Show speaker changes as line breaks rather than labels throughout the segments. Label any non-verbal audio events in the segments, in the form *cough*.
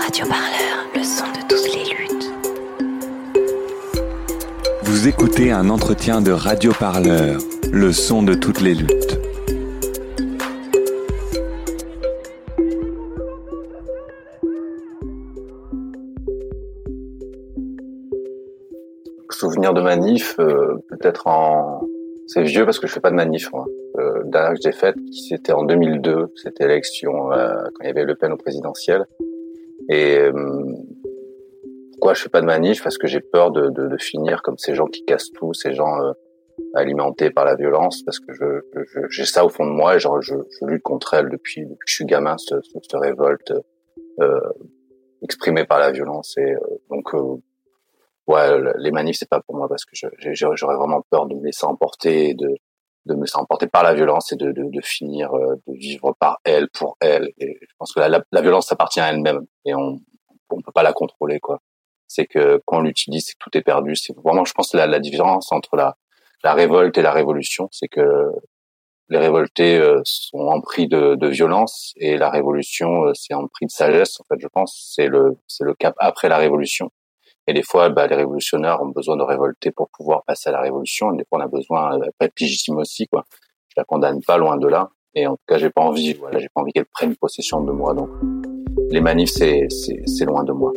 Radio Parleur, le son de toutes les luttes.
Vous écoutez un entretien de Radio Parleur, le son de toutes les luttes.
Souvenir de manif, euh, peut-être en... C'est vieux parce que je fais pas de manif, moi. Euh, dernière que j'ai faite, c'était en 2002, c'était l'élection euh, quand il y avait Le Pen au présidentiel. Et euh, pourquoi je fais pas de manif? Parce que j'ai peur de, de, finir comme ces gens qui cassent tout, ces gens euh, alimentés par la violence, parce que j'ai ça au fond de moi et genre je, je lutte contre elle depuis, depuis que je suis gamin, cette, cette révolte euh, exprimée par la violence. Et donc ouais, les manifs c'est pas pour moi parce que j'aurais vraiment peur de me laisser emporter, de de me laisser emporter par la violence et de, de, de finir euh, de vivre par elle pour elle. Et je pense que la, la, violence appartient à elle-même et on on peut pas la contrôler quoi. C'est que quand on l'utilise, c'est que tout est perdu. C'est vraiment, je pense, la, la différence entre la la révolte et la révolution, c'est que les révoltés euh, sont empris de, de violence et la révolution euh, c'est empris de sagesse. En fait, je pense, c'est le c'est le cap après la révolution et des fois, bah, les révolutionnaires ont besoin de révolter pour pouvoir passer à la révolution. Et des fois, on a besoin euh, d'être légitime aussi, quoi. Je la condamne pas loin de là. Et en tout cas, j'ai pas envie, voilà, j'ai pas envie qu'elle prenne possession de moi. Donc, les manifs, c'est loin de moi.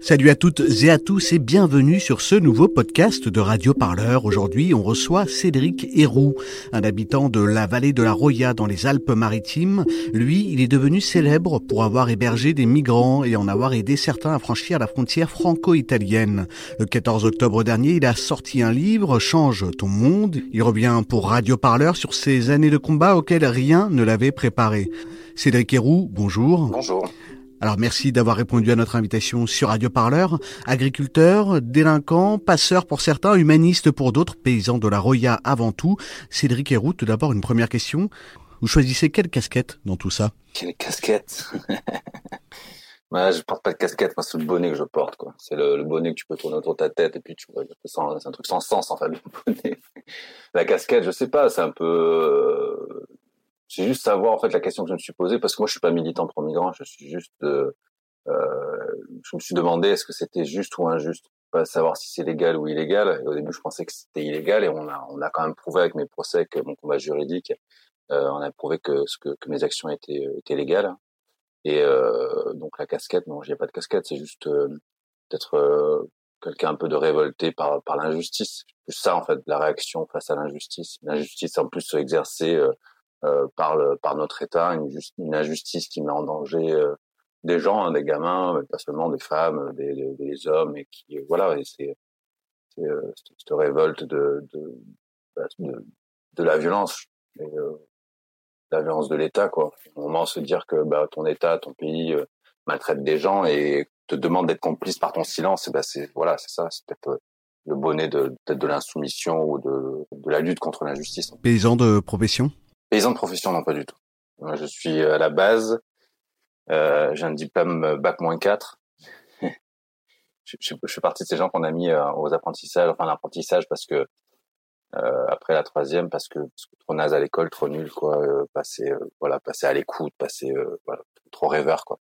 Salut à toutes et à tous et bienvenue sur ce nouveau podcast de Radio Parleur. Aujourd'hui, on reçoit Cédric Héroux, un habitant de la vallée de la Roya dans les Alpes-Maritimes. Lui, il est devenu célèbre pour avoir hébergé des migrants et en avoir aidé certains à franchir la frontière franco-italienne. Le 14 octobre dernier, il a sorti un livre, Change ton monde. Il revient pour Radio Parleur sur ces années de combat auxquelles rien ne l'avait préparé. Cédric Héroux, bonjour.
Bonjour.
Alors merci d'avoir répondu à notre invitation sur Radio Parleur. Agriculteur, délinquant, passeur pour certains, humaniste pour d'autres, paysan de la Roya avant tout. Cédric Héroux, tout d'abord une première question. Vous choisissez quelle casquette dans tout ça?
Quelle casquette? *laughs* Bah, Je porte pas de casquette, moi c'est le bonnet que je porte. quoi. C'est le, bonnet que tu peux tourner autour de ta tête et puis tu vois, c'est un truc sans sens en fait, le bonnet. *laughs* La casquette, je sais pas, c'est un peu... Euh, c'est juste savoir en fait la question que je me suis posée parce que moi je suis pas militant pro migrant, je suis juste euh, euh, je me suis demandé est-ce que c'était juste ou injuste, pas savoir si c'est légal ou illégal. Et au début je pensais que c'était illégal et on a on a quand même prouvé avec mes procès que mon combat juridique, euh, on a prouvé que ce que, que mes actions étaient étaient légales. Et euh, donc la casquette, non, j'ai pas de casquette, c'est juste euh, peut-être euh, quelqu'un un peu de révolté par par l'injustice. Plus ça en fait, la réaction face à l'injustice, l'injustice en plus exercée euh, euh, par, le, par notre État, une, injustice qui met en danger euh, des gens, hein, des gamins, pas seulement des femmes, des, des, hommes, et qui voilà, c'est euh, cette révolte de de, bah, de la violence, euh, la violence de l'État quoi. Au moment se dire que bah, ton État, ton pays maltraite des gens et te demande d'être complice par ton silence, bah c'est voilà, c'est ça, c'est peut-être le bonnet de de l'insoumission ou de, de la lutte contre l'injustice.
Paysan de profession?
Paysan de profession, non pas du tout. Moi, je suis à la base, euh, j'ai un diplôme bac moins 4. *laughs* je, je, je, fais partie de ces gens qu'on a mis euh, aux apprentissages, enfin l'apprentissage parce que euh, après la troisième, parce que, parce que trop naze à l'école, trop nul quoi, euh, passer euh, voilà, passer à l'écoute, passer euh, voilà, trop rêveur quoi,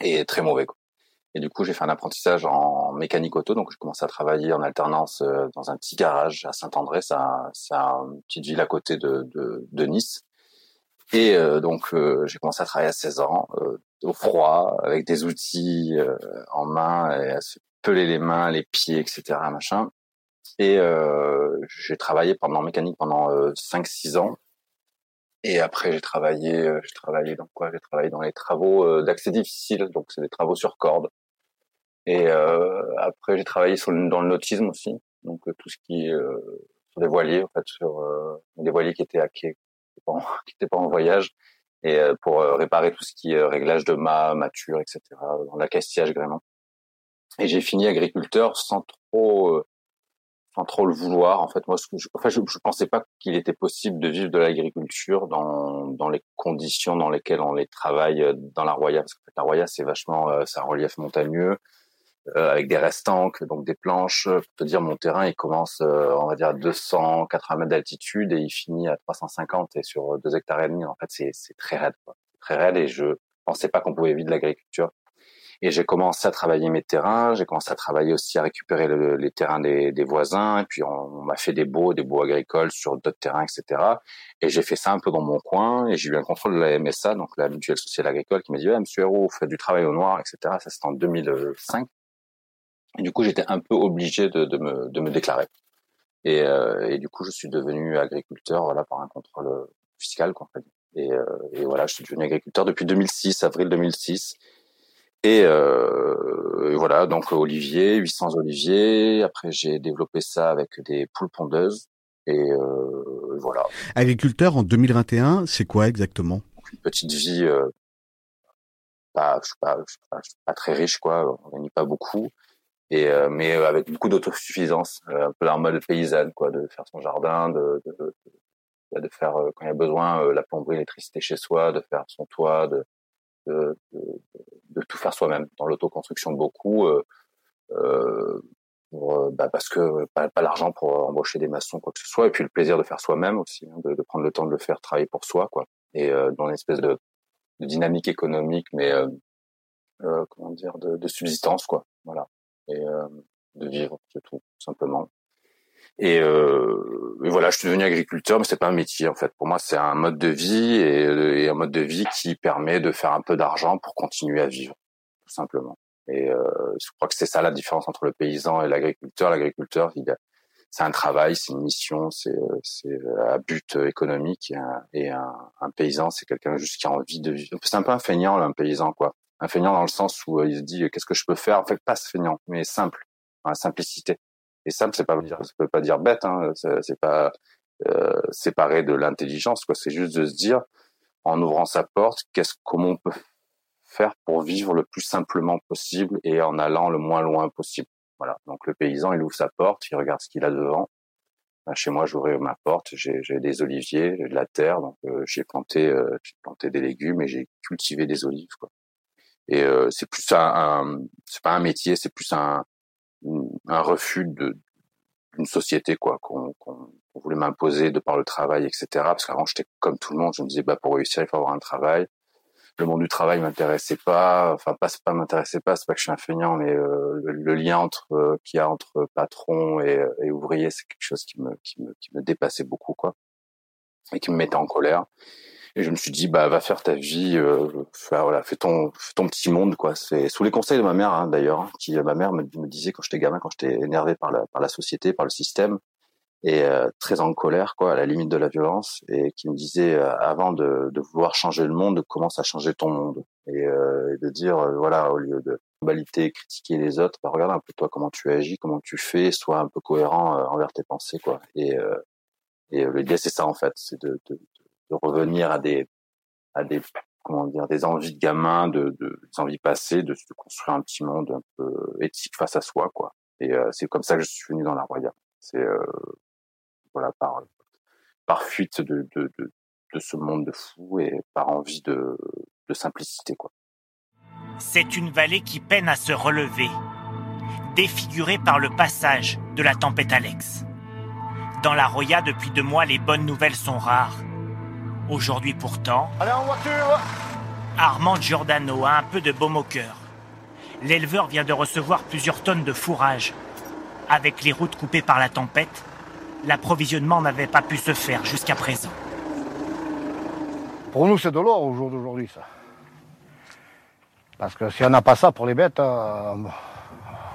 et très mauvais quoi. Et du coup, j'ai fait un apprentissage en mécanique auto, donc je commençais à travailler en alternance euh, dans un petit garage à Saint-André, c'est une petite ville à côté de, Nice. Et euh, donc, euh, j'ai commencé à travailler à 16 ans, au froid, avec des outils en main, et à se peler les mains, les pieds, etc.. Et j'ai travaillé pendant mécanique pendant 5-6 ans. Et après, j'ai travaillé, j'ai travaillé dans quoi? J'ai travaillé dans les travaux d'accès difficile, donc c'est des travaux sur corde. Et euh, après, j'ai travaillé sur le, dans le nautisme aussi, donc euh, tout ce qui euh, sur des voiliers, en fait, sur des voiliers qui étaient à, qui n'étaient pas, *laughs* pas, en voyage, et pour réparer tout ce qui est réglage de mât, mature, etc., dans l'accastillage vraiment. Et j'ai fini agriculteur sans trop sans trop le vouloir. En fait, moi, je, enfin, je, pensais pas qu'il était possible de vivre de l'agriculture dans, dans les conditions dans lesquelles on les travaille dans la Roya, parce que la Roya, c'est vachement, c'est un relief montagneux euh, avec des restanques, donc des planches. Pour te dire, mon terrain, il commence, euh, on va dire, à 280 mètres d'altitude et il finit à 350 et sur deux hectares et demi. En fait, c'est très raide, quoi. très raide et je pensais pas qu'on pouvait vivre l'agriculture. Et j'ai commencé à travailler mes terrains, j'ai commencé à travailler aussi à récupérer les terrains des, des, voisins, et puis on, m'a fait des baux, des baux agricoles sur d'autres terrains, etc. Et j'ai fait ça un peu dans mon coin, et j'ai eu un contrôle de la MSA, donc la mutuelle sociale agricole, qui m'a dit, Monsieur Hérault, vous faites du travail au noir, etc. Ça c'était en 2005. Et du coup, j'étais un peu obligé de, de, me, de me déclarer. Et, euh, et, du coup, je suis devenu agriculteur, voilà, par un contrôle fiscal, quoi, en fait. Et, euh, et voilà, je suis devenu agriculteur depuis 2006, avril 2006. Euh, et, voilà, donc olivier, 800 oliviers. Après, j'ai développé ça avec des poules pondeuses. Et voilà.
Agriculteur en 2021, c'est quoi exactement?
Une petite vie, pas, je je suis pas, suis pas, très riche, quoi. On gagne pas beaucoup. Et euh, mais avec beaucoup d'autosuffisance, un peu en mode paysanne, quoi, de faire son jardin, de, de, de, de faire quand il y a besoin la plomberie, l'électricité chez soi, de faire son toit, de, de, de tout faire soi-même, dans l'autoconstruction beaucoup, euh, euh, bah parce que pas, pas l'argent pour embaucher des maçons quoi que ce soit, et puis le plaisir de faire soi-même aussi, hein, de, de, prendre le temps de le faire travailler pour soi, quoi, et euh, dans une espèce de, de dynamique économique, mais euh, euh, comment dire, de, de, subsistance, quoi, voilà, et de vivre, c'est tout, simplement. Et, euh, et, voilà, je suis devenu agriculteur, mais c'est pas un métier en fait. Pour moi, c'est un mode de vie et, et, un mode de vie qui permet de faire un peu d'argent pour continuer à vivre, tout simplement. Et euh, je crois que c'est ça la différence entre le paysan et l'agriculteur. L'agriculteur, c'est un travail, c'est une mission, c'est à but économique. Et un, et un, un paysan, c'est quelqu'un juste qui a envie de vivre. C'est un peu un feignant, là, un paysan, quoi. Un feignant dans le sens où il se dit qu'est-ce que je peux faire? En fait, pas ce feignant, mais simple, la simplicité. Et simple, c'est pas dire, ça peut pas dire bête, hein, c'est pas euh, séparé de l'intelligence, quoi. C'est juste de se dire, en ouvrant sa porte, qu'est-ce, comment on peut faire pour vivre le plus simplement possible et en allant le moins loin possible. Voilà. Donc le paysan, il ouvre sa porte, il regarde ce qu'il a devant. Ben, chez moi, j'ouvrais ma porte, j'ai, j'ai des oliviers, j'ai de la terre, donc euh, j'ai planté, euh, j'ai planté des légumes et j'ai cultivé des olives, quoi. Et euh, c'est plus un, un c'est pas un métier, c'est plus un, un refus de d'une société quoi qu'on voulait m'imposer de par le travail etc parce qu'avant j'étais comme tout le monde je me disais bah pour réussir il faut avoir un travail. Le monde du travail m'intéressait pas enfin pas pas m'intéressait pas c'est pas que je suis un feignant mais euh, le, lien entre euh, qu'il y a entre patron et, et ouvrier c'est quelque chose qui me qui me qui me dépassait beaucoup quoi et qui me mettait en colère et je me suis dit, bah, va faire ta vie, euh, voilà, fais ton, fais ton petit monde, quoi. C'est sous les conseils de ma mère, hein, d'ailleurs, hein, qui, ma mère me, disait quand j'étais gamin, quand j'étais énervé par la, par la société, par le système, et euh, très en colère, quoi, à la limite de la violence, et qui me disait, euh, avant de, de, vouloir changer le monde, commence à changer ton monde, et, euh, et de dire, euh, voilà, au lieu de baliter, critiquer les autres, bah, regarde un peu toi comment tu agis, comment tu fais, sois un peu cohérent envers tes pensées, quoi. Et, et l'idée, c'est ça en fait, c'est de, de, de revenir à des à des comment dire des envies de gamin, de, de des envies passées, de se construire un petit monde un peu éthique face à soi, quoi. Et euh, c'est comme ça que je suis venu dans la Roya. C'est euh, voilà par par fuite de, de, de, de ce monde de fou et par envie de, de simplicité, quoi.
C'est une vallée qui peine à se relever, défigurée par le passage de la tempête Alex. Dans la Roya, depuis deux mois, les bonnes nouvelles sont rares. Aujourd'hui pourtant,
Allez en voiture
Armand Giordano a un peu de baume au cœur. L'éleveur vient de recevoir plusieurs tonnes de fourrage. Avec les routes coupées par la tempête, l'approvisionnement n'avait pas pu se faire jusqu'à présent.
Pour nous, c'est de l'or au jour d'aujourd'hui, ça. Parce que si on n'a pas ça pour les bêtes, euh,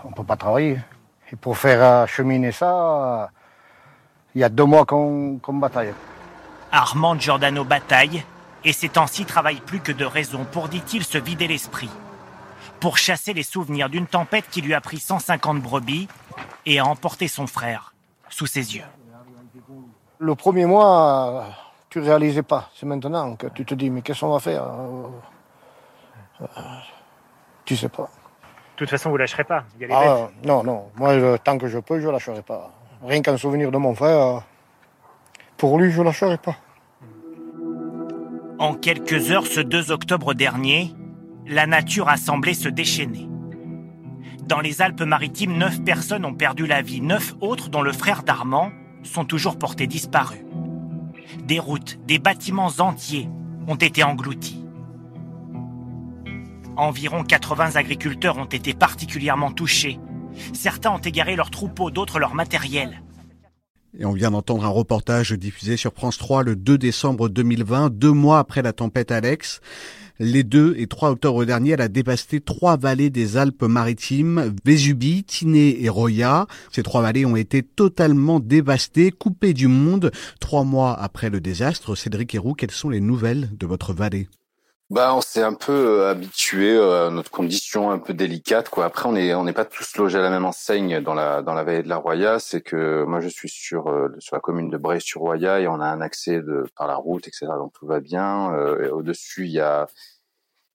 on ne peut pas travailler. Et pour faire cheminer ça, il y a deux mois qu'on qu bataille.
Armand Giordano bataille et ces temps-ci travaille plus que de raison pour, dit-il, se vider l'esprit. Pour chasser les souvenirs d'une tempête qui lui a pris 150 brebis et a emporté son frère sous ses yeux.
Le premier mois, tu réalisais pas. C'est maintenant que tu te dis, mais qu'est-ce qu'on va faire Tu sais pas.
De toute façon, vous lâcherez pas. Il y a les
ah, non, non. Moi, tant que je peux, je lâcherai pas. Rien qu'un souvenir de mon frère, pour lui, je ne lâcherai pas.
En quelques heures, ce 2 octobre dernier, la nature a semblé se déchaîner. Dans les Alpes-Maritimes, neuf personnes ont perdu la vie. Neuf autres, dont le frère d'Armand, sont toujours portés disparus. Des routes, des bâtiments entiers ont été engloutis. Environ 80 agriculteurs ont été particulièrement touchés. Certains ont égaré leurs troupeaux, d'autres leur matériel.
Et on vient d'entendre un reportage diffusé sur France 3 le 2 décembre 2020, deux mois après la tempête Alex. Les 2 et 3 octobre dernier, elle a dévasté trois vallées des Alpes-Maritimes, Vésubie, Tinée et Roya. Ces trois vallées ont été totalement dévastées, coupées du monde. Trois mois après le désastre, Cédric Héroux, quelles sont les nouvelles de votre vallée?
Bah, on s'est un peu euh, habitué euh, à notre condition un peu délicate, quoi. Après, on est on n'est pas tous logés à la même enseigne dans la dans la vallée de la Roya. C'est que moi, je suis sur euh, sur la commune de Bray-sur-Roya et on a un accès de par la route, etc. Donc tout va bien. Au dessus, il y a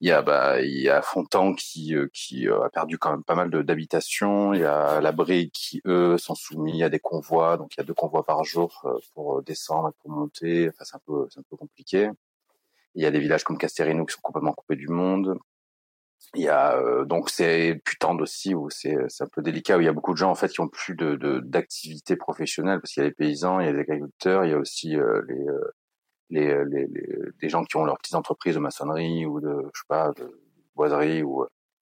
il y a bah il y a Fontan qui qui a perdu quand même pas mal d'habitations. Il y a la Brie qui eux sont soumis à des convois. Donc il y a deux convois par jour pour descendre et pour monter. Enfin, c'est un peu c'est un peu compliqué. Il y a des villages comme Casterino qui sont complètement coupés du monde. Il y a euh, donc c'est Putande aussi où c'est un peu délicat où il y a beaucoup de gens en fait qui ont plus de d'activité professionnelle parce qu'il y a les paysans, il y a les agriculteurs, il y a aussi euh, les, euh, les, les, les des gens qui ont leurs petites entreprises de maçonnerie ou de je sais pas de boiserie ou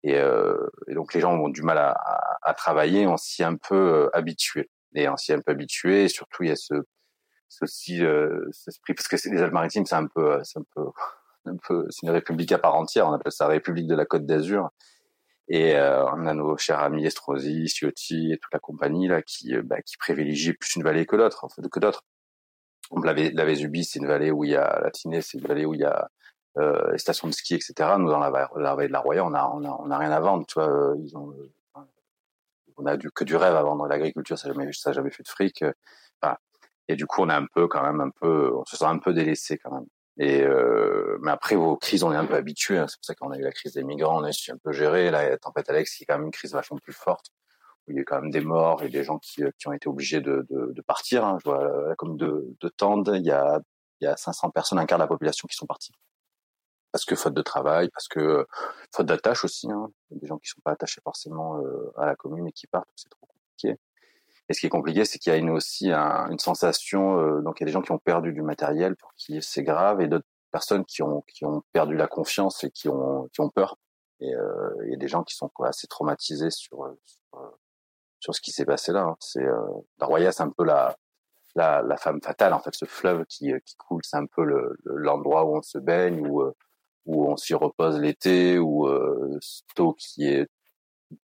et, et donc les gens ont du mal à, à, à travailler, on s'y est un peu habitué et on s'y est un peu habitué et surtout il y a ce c'est aussi euh, esprit parce que les Alpes-Maritimes c'est un peu c'est *laughs* un peu c'est une république à part entière. On appelle ça la République de la Côte d'Azur. Et euh, on a nos chers amis Estrosi, Ciotti et toute la compagnie là qui euh, bah, qui privilégient plus une vallée que l'autre que d'autres. La, la Vésubie c'est une vallée où il y a la Tinée c'est une vallée où il y a euh, les stations de ski etc nous dans la, vallée de la Roya on a on a on a rien à vendre tu euh, on a que du rêve à vendre. L'agriculture ça ça jamais fait de fric et du coup, on est un peu quand même un peu, on se sent un peu délaissé quand même. Et euh, mais après vos crises, on est un peu habitué. Hein. C'est pour ça qu'on a eu la crise des migrants, on a su un peu géré. Là, la tempête Alex, qui est quand même une crise vachement plus forte, où il y a quand même des morts et des gens qui, qui ont été obligés de, de, de partir. Hein. Je vois comme de, de Tende, il y a il y a 500 personnes, un quart de la population qui sont partis parce que faute de travail, parce que faute d'attache aussi. Hein. Il y a des gens qui sont pas attachés forcément euh, à la commune et qui partent, c'est trop compliqué. Et ce qui est compliqué, c'est qu'il y a aussi un, une sensation. Euh, donc, il y a des gens qui ont perdu du matériel pour qui c'est grave, et d'autres personnes qui ont qui ont perdu la confiance et qui ont qui ont peur. Et euh, il y a des gens qui sont assez traumatisés sur euh, sur, ce qui s'est passé là. Hein. La Roya, c'est un peu la, la femme fatale en fait, ce fleuve qui qui coule, c'est un peu le l'endroit où on se baigne, où où on s'y repose l'été, où euh, eau qui est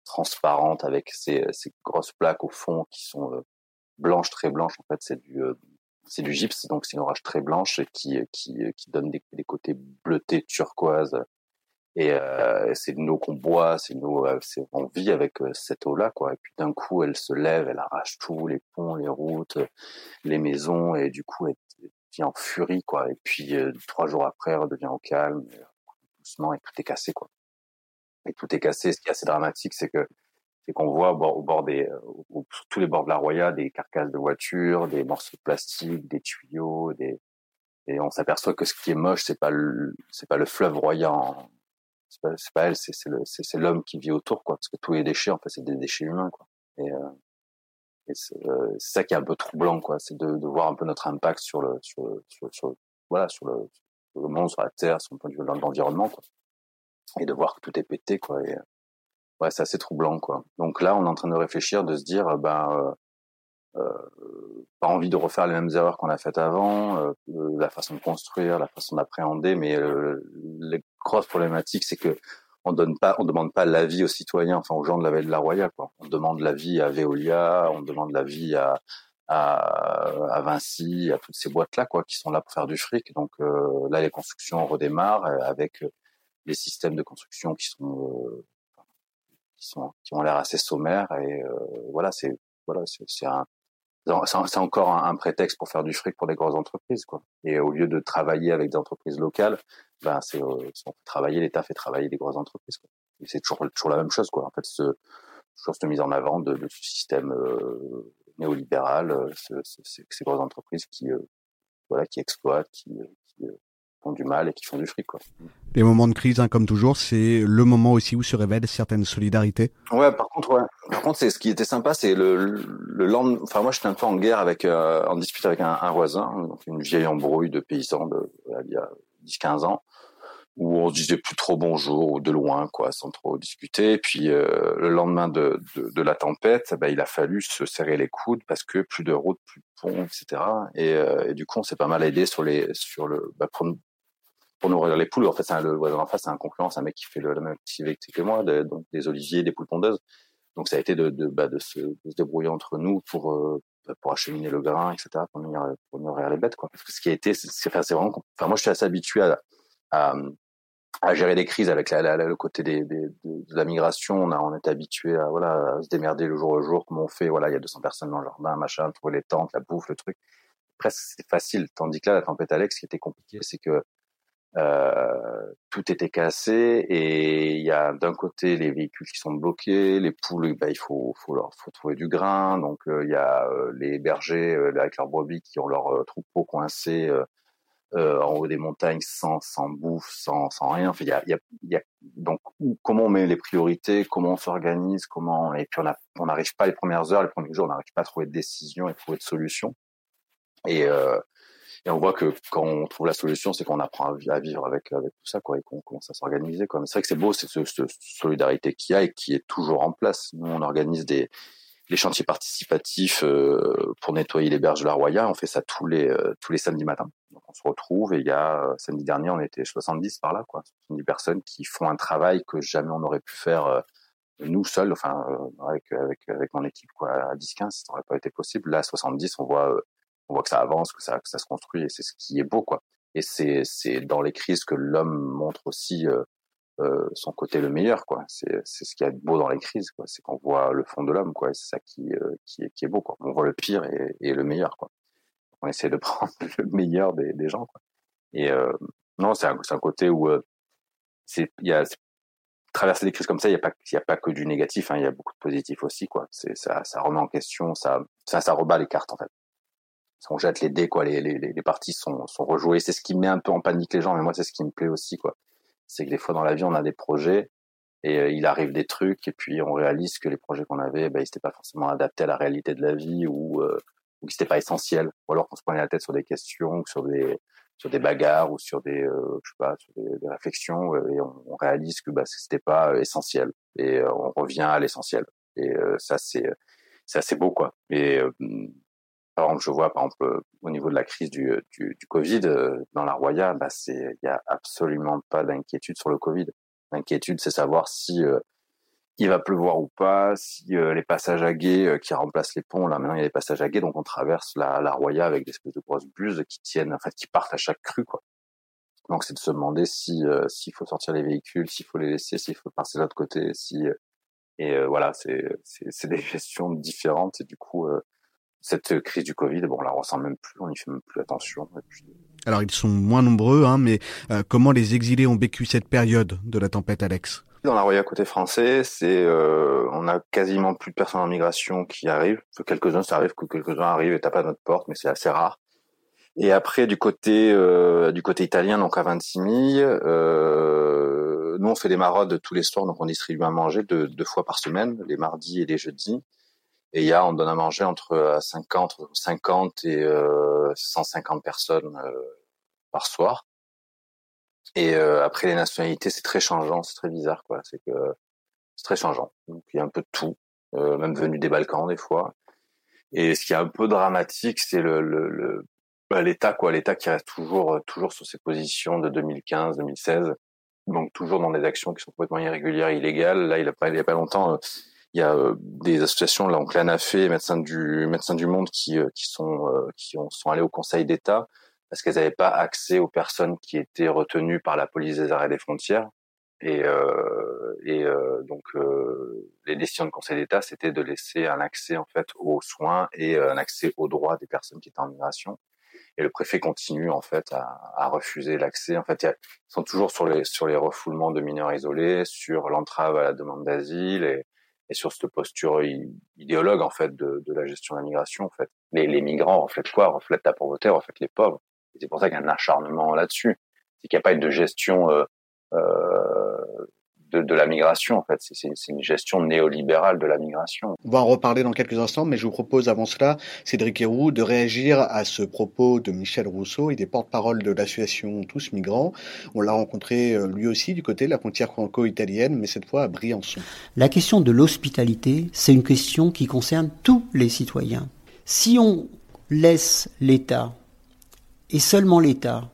transparente avec ces, ces, grosses plaques au fond qui sont euh, blanches, très blanches. En fait, c'est du euh, c'est du gypse, donc c'est une orage très blanche qui qui donne des, côtés bleutés turquoise. Et euh, c'est une eau qu'on boit, c'est une eau, on vit avec cette eau-là, quoi. Et puis d'un coup, elle se lève, elle arrache tout, les ponts, les routes, les maisons, et du coup, elle devient en furie, quoi. Et puis trois jours après, elle redevient au calme, doucement, et tout est cassé, quoi tout est cassé. Ce qui est assez dramatique, c'est que c'est qu'on voit au bord, des, euh, sur tous les bords de la Roya, des carcasses de voitures, des morceaux de plastique, des tuyaux, des et on s'aperçoit que ce qui est moche, c'est pas le, c'est pas le fleuve Roya, c'est pas, pas elle, c'est c'est l'homme qui vit autour, quoi, parce que tous les déchets, en fait, c'est des déchets humains, quoi. Et, euh, euh, c'est ça qui est un peu troublant, quoi, c'est de, voir un peu notre impact sur le, sur, voilà, sur le monde, sur la terre, sur le point de vue de l'environnement, quoi et de voir que tout est pété quoi et ouais c'est assez troublant quoi donc là on est en train de réfléchir de se dire ben euh, euh, pas envie de refaire les mêmes erreurs qu'on a faites avant euh, la façon de construire la façon d'appréhender mais euh, les grosses problématiques c'est que on donne pas on demande pas l'avis aux citoyens enfin aux gens de la vallée de la Roya quoi on demande l'avis à Veolia on demande l'avis à à, Vinci, à toutes ces boîtes là quoi, qui sont là pour faire du fric. Donc euh, là, les constructions redémarrent avec des systèmes de construction euh, qui sont qui ont l'air assez sommaires et euh, voilà c'est voilà c'est c'est encore un, prétexte pour faire du fric pour des grosses entreprises quoi. Et au lieu de travailler avec des entreprises locales ben c'est euh, travailler l'État fait travailler des grosses entreprises quoi. C'est toujours toujours la même chose quoi. En fait toujours cette mise en avant de, ce système euh, néolibéral ce, ces grosses entreprises qui voilà qui exploitent qui font du mal et qui font du fric quoi
Les moments de crise, hein, comme toujours, c'est le moment aussi où se révèlent certaines solidarités.
Ouais, par contre, ouais. Par contre, c'est ce qui était sympa, c'est le, le lendemain. Enfin, moi, j'étais un peu en guerre avec, euh, en dispute avec un, un voisin, donc une vieille embrouille de paysans de, il y a 10-15 ans, où on se disait plus trop bonjour ou de loin, quoi, sans trop discuter. Et puis euh, le lendemain de, de, de la tempête, bah, il a fallu se serrer les coudes parce que plus de route, plus de pont, etc. Et, euh, et du coup, on s'est pas mal aidé sur les, sur le, bah, pour, pour nourrir les poules. En fait, c'est le voisin en face, c'est un concurrent, c'est un mec qui fait le, la même activité que moi, donc des oliviers, des poules pondeuses. Donc ça a été de, de, bah, de, se, de se débrouiller entre nous pour euh, bah, pour acheminer le grain, etc. pour nourrir, pour nourrir les bêtes, quoi. Parce que ce qui a été, c'est, c'est vraiment, enfin moi je suis assez habitué à, à, à gérer des crises avec la, la, le côté des, des, de, la migration. On a on est habitué à voilà à se démerder le jour au jour, comme on fait. Voilà, il y a 200 personnes dans le jardin, machin, trouver les tentes, la bouffe, le truc. Presque c'est facile. Tandis que là, la tempête Alex, ce qui était compliqué, c'est que euh, tout était cassé et il y a d'un côté les véhicules qui sont bloqués, les poules, bah, il faut, faut leur faut trouver du grain, donc euh, il y a euh, les bergers avec leurs brebis qui ont leurs troupeaux coincés en haut des montagnes sans sans bouffe, sans sans rien. Enfin, il y a, y, a, y a donc comment on met les priorités, comment on s'organise, comment et puis on n'arrive pas les premières heures, les premiers jours, on n'arrive pas à trouver de décision et trouver de solution. Et et on voit que quand on trouve la solution, c'est qu'on apprend à vivre avec, avec tout ça, quoi, et qu'on commence à s'organiser, quoi. c'est vrai que c'est beau, c'est cette, solidarité qu'il y a et qui est toujours en place. Nous, on organise des, chantiers participatifs euh, pour nettoyer les berges de la Roya. On fait ça tous les euh, tous les samedis matins. Donc on se retrouve et il y a euh, samedi dernier on était 70 par là quoi, 70 personnes qui font un travail que jamais on aurait pu faire nous seuls, enfin avec avec avec mon équipe quoi à 10-15, ça n'aurait pas été possible. Là 70, on voit on voit que ça avance, que ça, que ça se construit, et c'est ce qui est beau, quoi. Et c'est, c'est dans les crises que l'homme montre aussi euh, euh, son côté le meilleur, quoi. C'est, c'est ce qui est beau dans les crises, quoi. C'est qu'on voit le fond de l'homme, quoi. C'est ça qui, euh, qui, est, qui est beau, quoi. On voit le pire et, le meilleur, quoi. On essaie de *laughs* prendre le meilleur des, gens, quoi. Et non, c'est un, c'est un côté où c'est, il y a traverser des crises comme ça, il n'y a pas, il y a pas que du négatif, hein, il y a beaucoup de positif aussi, quoi. C'est ça, ça remet en question, ça, ça, ça rebat les cartes en fait on jette les dés quoi. Les les les parties sont sont rejouées. C'est ce qui met un peu en panique les gens mais moi c'est ce qui me plaît aussi quoi. C'est que des fois dans la vie on a des projets et euh, il arrive des trucs et puis on réalise que les projets qu'on avait ben ils n'étaient pas forcément adaptés à la réalité de la vie ou euh, ou pas essentiel. Ou alors qu'on se prenait la tête sur des questions sur des sur des bagarres ou sur des euh, je sais pas sur des, réflexions euh, et on, réalise que bah c'était pas essentiel. Et on revient à l'essentiel. Et ça c'est c'est assez beau quoi. Et par exemple, je vois, par exemple, euh, au niveau de la crise du, du, du Covid, euh, dans la Roya, bah, il y a absolument pas d'inquiétude sur le Covid. L'inquiétude, c'est savoir si euh, il va pleuvoir ou pas, si les passages à guet qui remplacent les ponts, là maintenant il y a des passages à guet, donc on traverse la, la Roya avec des espèces de grosses buses qui tiennent, en fait, qui partent à chaque crue, quoi. Donc c'est de se demander si s'il faut sortir les véhicules, s'il faut les laisser, s'il faut passer de l'autre côté, si et voilà, c'est des *laughs* gestions différentes et du coup cette crise du Covid, bon, on la ressent même plus, on n'y fait même plus attention.
Alors ils sont moins nombreux, hein, mais euh, comment les exilés ont vécu cette période de la tempête, Alex?
Dans la Roya côté français, c'est euh, on a quasiment plus de personnes en migration qui arrivent. Quelques-uns, ça arrive que quelques-uns arrivent et tapent à notre porte, mais c'est assez rare. Et après du côté euh, du côté italien, donc à 26 000, euh, nous on fait des maraudes tous les soirs, donc on distribue à manger deux, deux fois par semaine, les mardis et les jeudis. Et il y a, on donne à manger entre 50, euh, 50 et euh, 150 personnes euh, par soir. Et euh, après les nationalités, c'est très changeant, c'est très bizarre, quoi. C'est que c'est très changeant. Donc il y a un peu de tout, euh, même venu des Balkans des fois. Et ce qui est un peu dramatique, c'est le, le, le bah, l'État, quoi. L'État qui reste toujours toujours sur ses positions de 2015, 2016. Donc toujours dans des actions qui sont complètement irrégulières, illégales. Là, il a a pas longtemps il y a euh, des associations là, donc l'ANAFE, Médecins du Médecins du Monde, qui euh, qui sont euh, qui ont, sont allés au Conseil d'État parce qu'elles n'avaient pas accès aux personnes qui étaient retenues par la police des arrêts des frontières. Et, euh, et euh, donc euh, les décisions du Conseil d'État, c'était de laisser un accès en fait aux soins et un accès aux droits des personnes qui étaient en migration. Et le préfet continue en fait à, à refuser l'accès. En fait, ils sont toujours sur les sur les refoulements de mineurs isolés, sur l'entrave à la demande d'asile et, et sur cette posture idéologue en fait de, de la gestion de la migration en fait. Les, les migrants reflètent quoi? Reflètent la pauvreté, reflètent les pauvres. C'est pour ça qu'il y a un acharnement là-dessus. C'est qu'il n'y a pas de gestion euh, de, de, la migration. En fait, c'est une gestion néolibérale de la migration.
On va en reparler dans quelques instants, mais je vous propose avant cela, Cédric Héroux, de réagir à ce propos de Michel Rousseau. Il est porte-parole de l'association Tous Migrants. On l'a rencontré euh, lui aussi du côté de la frontière franco-italienne, mais cette fois à Briançon.
La question de l'hospitalité, c'est une question qui concerne tous les citoyens. Si on laisse l'État, et seulement l'État,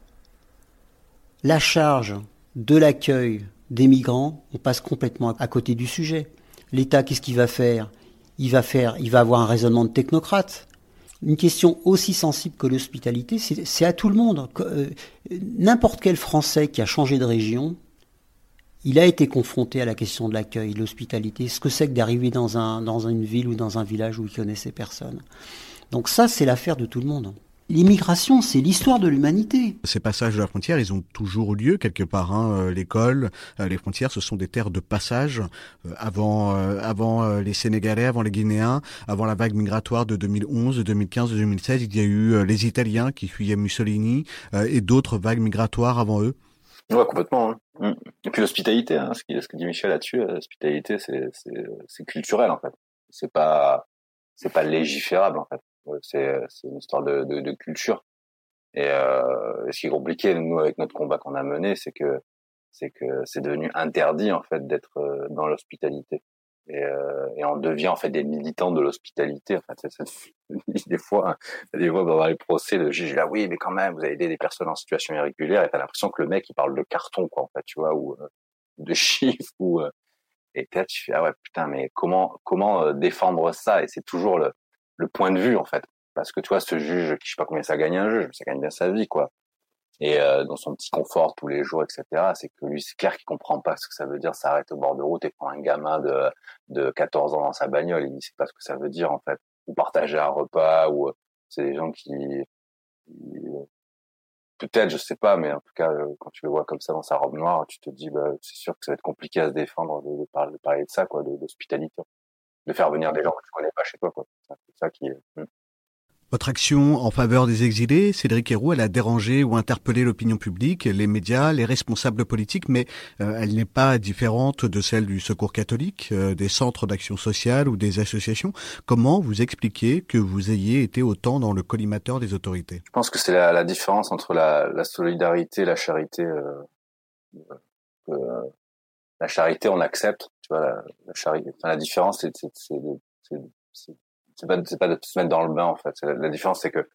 la charge de l'accueil des migrants, on passe complètement à côté du sujet. L'État, qu'est-ce qu'il va faire? Il va faire, il va avoir un raisonnement de technocrate. Une question aussi sensible que l'hospitalité, c'est à tout le monde. Euh, n'importe quel Français qui a changé de région, il a été confronté à la question de l'accueil, l'hospitalité, ce que c'est que d'arriver dans, dans une ville ou dans un village où il connaissait personne. Donc ça, c'est l'affaire de tout le monde. L'immigration, c'est l'histoire de l'humanité.
Ces passages de la frontière, ils ont toujours lieu quelque part. Hein. Euh, l'école, euh, les frontières, ce sont des terres de passage. Euh, avant, avant les Sénégalais, avant les Guinéens, avant la vague migratoire de 2011, de 2015, de 2016, il y a eu les Italiens qui fuyaient Mussolini et d'autres vagues migratoires avant eux.
Ouais, complètement. Hein. Mm. Et puis l'hospitalité, hein, ce, ce, que dit Michel là-dessus, l'hospitalité, c'est culturel en fait. C'est pas, c'est pas légiférable en fait. C'est une histoire de, de, culture. Et euh, ce qui est compliqué, nous, avec notre combat qu'on a mené, c'est que c'est que c'est devenu interdit en fait d'être euh, dans l'hospitalité. Et, euh, et, on devient en fait des militants de l'hospitalité. En fait, *laughs* des fois, des fois dans les procès, le juge là, oui, mais quand même, vous avez aidé des personnes en situation irrégulière, et t'as l'impression que le mec il parle de carton, quoi, en fait, tu vois, ou euh, de *laughs* chiffres, ou euh, et là tu fais ah ouais putain, mais comment comment défendre ça? Et c'est toujours le le point de vue en fait. Parce que tu vois, ce juge, je sais pas combien ça gagne un juge, mais ça gagne bien sa vie, quoi. Et euh, dans son petit confort tous les jours, etc. C'est que lui, c'est clair qu'il comprend pas ce que ça veut dire s'arrêter au bord de route et prendre un gamin de de 14 ans dans sa bagnole. Il dit c'est pas ce que ça veut dire en fait. Ou partager un repas, ou euh, c'est des gens qui, peut-être, je sais pas, mais en tout cas, euh, quand tu le vois comme ça dans sa robe noire, tu te dis, bah, c'est sûr que ça va être compliqué à se défendre de, parler, de parler de ça, quoi, d'hospitalité de faire venir des gens que tu connais pas chez toi. Quoi. C'est ça qui est. Hmm.
Votre action en faveur des exilés, Cédric Héroux, elle a dérangé ou interpellé l'opinion publique, les médias, les responsables politiques, mais euh, elle n'est pas différente de celle du Secours catholique, euh, des centres d'action sociale ou des associations. Comment vous expliquez que vous ayez été autant dans le collimateur des autorités?
Je pense que c'est la, la, différence entre la, la, solidarité et la charité. Euh, la charité, on accepte tu vois, la, la charité. Enfin, la différence, c'est c'est pas pas de se mettre dans le bain en fait. La, différence, c'est que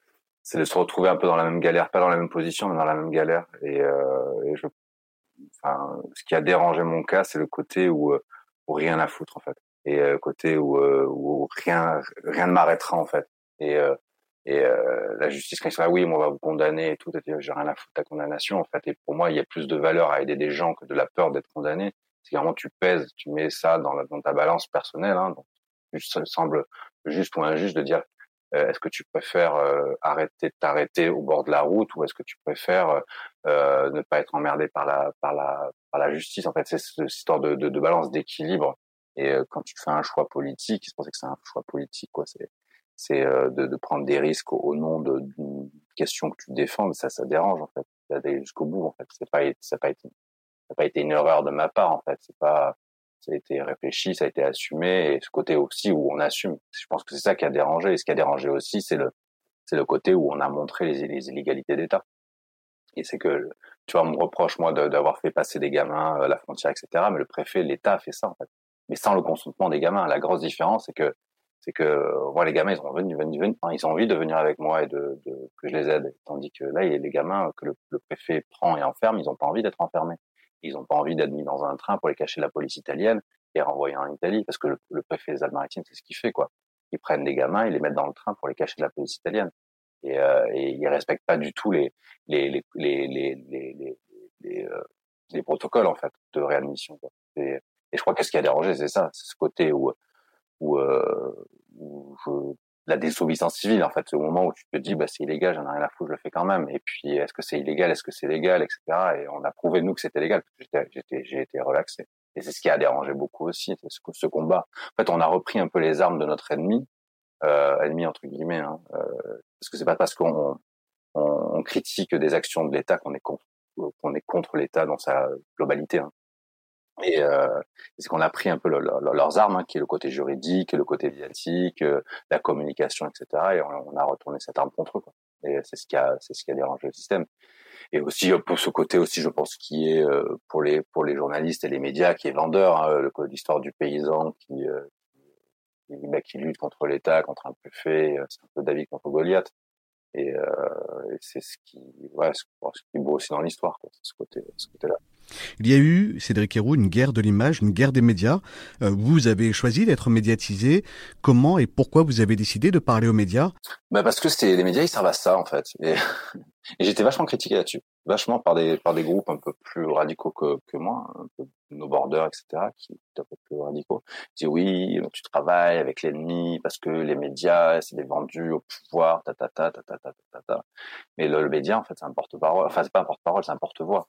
c'est de se retrouver un peu dans la même galère, pas dans la même position, mais dans la même galère. Et, euh, enfin, ce qui a dérangé mon cas, c'est le côté où, euh, où rien à foutre en fait, et euh, côté où, où rien rien ne m'arrêtera en fait. Et et la justice quand ils sont là, oui, moi on va vous condamner et tout, j'ai rien à foutre ta condamnation en fait. Et pour moi, il y a plus de valeur à aider des gens que de la peur d'être condamné si vraiment tu pèses, tu mets ça dans, la, dans ta balance personnelle, hein, donc ça semble juste ou injuste de dire euh, est-ce que tu préfères euh, arrêter t'arrêter au bord de la route ou est-ce que tu préfères euh, ne pas être emmerdé par la par la par la justice? En fait c'est cette histoire de, de, de balance d'équilibre et quand tu fais un choix politique c'est pour ça que c'est un choix politique quoi c'est c'est de, de, prendre des risques au, nom d'une question que tu défends ça ça dérange en fait. D'aller jusqu'au bout en fait. C'est pas ça pas été n'a pas été une erreur de ma part en fait. C'est pas, ça a été réfléchi, ça a été assumé et ce côté aussi où on assume. Je pense que c'est ça qui a dérangé. Et ce qui a dérangé aussi, c'est le, c'est le côté où on a montré les, illégalités d'État. Et c'est que, tu vois, on me reproche moi d'avoir fait passer des gamins à la frontière, etc. Mais le préfet, l'État a fait ça en fait, mais sans le consentement des gamins. La grosse différence, c'est que c'est que moi les gamins ils ont envie, de venir avec moi et de, que je les aide tandis que là les gamins que le, le préfet prend et enferme ils n'ont pas envie d'être enfermés ils n'ont pas envie d'être mis dans un train pour les cacher de la police italienne et renvoyer en Italie, parce que le, préfet des Alpes-Maritimes, c'est ce qu'il fait, quoi. Ils prennent des gamins, ils les mettent dans le train pour les cacher de la police italienne. Et, euh, et ils respectent pas du tout les les les les les les, les, euh, les protocoles en fait de réadmission. Quoi. Et, et je crois que ce qui a dérangé, c'est ça, c'est ce côté où où, euh, où je, la désobéissance civile en fait au moment où tu te dis bah c'est illégal j'en ai rien à foutre je le fais quand même et puis est-ce que c'est illégal est-ce que c'est légal etc et on a prouvé nous que c'était légal j'étais j'ai été relaxé et c'est ce qui a dérangé beaucoup aussi ce, ce combat en fait on a repris un peu les armes de notre ennemi euh, ennemi entre guillemets hein, euh, parce que c'est pas parce qu'on on, on, critique des actions de l'État qu'on est contre qu'on est contre l'État dans sa globalité. Hein. Et euh, c'est qu'on a pris un peu leurs armes, hein, qui est le côté juridique, le côté médiatique, euh, la communication, etc. Et on, a retourné cette arme contre eux. Quoi. Et c'est ce qui a, c'est ce qui a dérangé le système. Et aussi euh, pour ce côté aussi, je pense, qui est euh, pour les pour les journalistes et les médias, qui est vendeur, hein, l'histoire du paysan qui qui, qui lutte contre l'État, contre un préfet, c'est un peu David contre Goliath. Et, et c'est ce qui, ouais, ce, qui est beau aussi dans l'histoire, ce côté, ce côté-là.
Il y a eu, Cédric Héroux, une guerre de l'image, une guerre des médias. Euh, vous avez choisi d'être médiatisé. Comment et pourquoi vous avez décidé de parler aux médias?
Bah Parce que c'était les médias, ils servent à ça, en fait. Et, *laughs* et j'étais vachement critiqué là-dessus. Vachement par des, par des groupes un peu plus radicaux que, que moi, un peu nos bordeurs, etc., qui sont un peu plus radicaux. Ils disent oui, tu travailles avec l'ennemi parce que les médias, c'est des vendus au pouvoir, ta, ta, ta, ta, ta, ta, ta, ta. Mais le, le média, en fait, c'est un porte-parole. Enfin, c'est pas un porte-parole, c'est un porte-voix.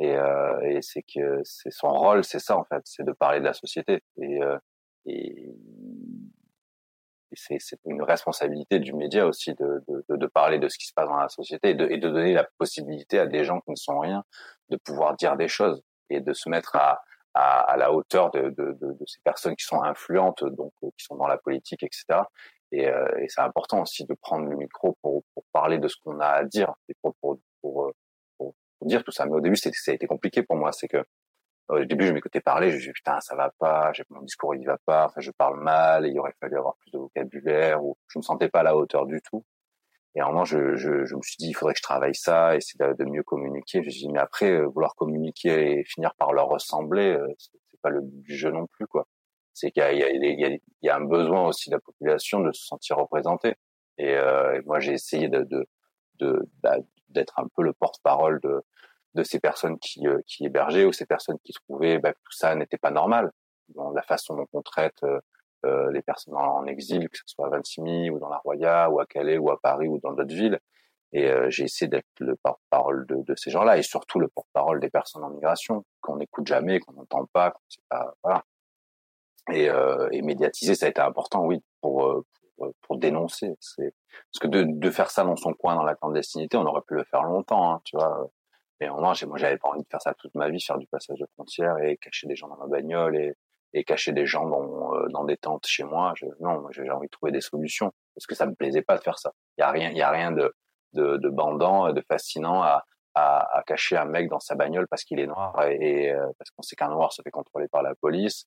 Et, euh, et c'est que c'est son rôle, c'est ça en fait, c'est de parler de la société. Et, euh, c'est, une responsabilité du média aussi de, de, parler de ce qui se passe dans la société et de, donner la possibilité à des gens qui ne sont rien de pouvoir dire des choses et de se mettre à, à, la hauteur de, de, ces personnes qui sont influentes, donc qui sont dans la politique, etc. Et, euh, c'est important aussi de prendre le micro pour, pour parler de ce qu'on a à dire et pour, dire tout ça. Mais au début, ça a été compliqué pour moi. C'est que au début, je m'écoutais parler, je me dit, putain, ça va pas, mon discours, il va pas, enfin, je parle mal, et il aurait fallu avoir plus de vocabulaire, ou je me sentais pas à la hauteur du tout. Et à un moment, je, me suis dit, il faudrait que je travaille ça, essayer de, mieux communiquer. Je me suis dit, mais après, euh, vouloir communiquer et finir par leur ressembler, euh, c'est pas le but du jeu non plus, quoi. C'est qu'il y a, un besoin aussi de la population de se sentir représentée. Et, euh, moi, j'ai essayé de, de, de, bah, d'être un peu le porte-parole de, de ces personnes qui, euh, qui hébergeaient ou ces personnes qui trouvaient bah, que tout ça n'était pas normal. Dans la façon dont on traite euh, euh, les personnes en, exil, que ce soit à Vintimille ou dans la Roya ou à Calais ou à Paris ou dans d'autres villes. Et j'ai essayé d'être le porte-parole de, ces gens-là et surtout le porte-parole des personnes en migration qu'on n'écoute jamais, qu'on n'entend pas, qu'on sait pas. Voilà. Et, et médiatiser, ça a été important, oui, pour dénoncer. C'est parce que de, de, faire ça dans son coin, dans la clandestinité, on aurait pu le faire longtemps, hein, tu vois. Mais au moins, moi, j'avais pas envie de faire ça toute ma vie, faire du passage de frontières et cacher des gens dans ma bagnole et, et cacher des gens dans, euh, dans des tentes chez moi. Je, non, j'ai envie de trouver des solutions parce que ça me plaisait pas de faire ça. Il y a rien, il y a rien de, de, bandant, de fascinant à, à, à, cacher un mec dans sa bagnole parce qu'il est noir et, euh, parce qu'on sait qu'un noir se fait contrôler par la police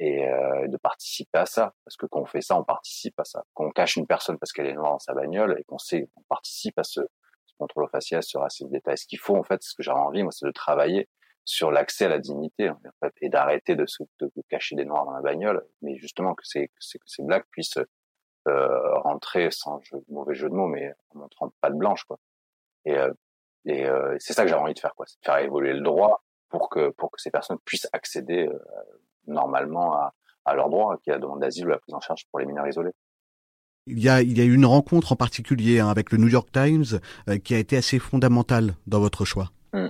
et euh, de participer à ça. Parce que quand on fait ça, on participe à ça. Quand on cache une personne parce qu'elle est noire dans sa bagnole et qu'on sait, on participe à ce, ce contrôle facial, ce racisme d'État. Et ce qu'il faut, en fait, ce que j'ai envie, moi, c'est de travailler sur l'accès à la dignité, en fait, et d'arrêter de, se, de, cacher des noirs dans la bagnole, mais justement que ces, que ces blacks puissent euh, rentrer sans mauvais jeu de mots, mais en montrant pas de blanche, quoi. Et, euh, et euh, c'est ça que j'ai envie de faire, quoi, c'est de faire évoluer le droit pour que pour que ces personnes puissent accéder euh, normalement à, à leur droit, qui est la demande d'asile ou la prise en charge pour les mineurs isolés.
Il y a, il y a une rencontre en particulier hein, avec le New York Times euh, qui a été assez fondamentale dans votre choix.
Hmm.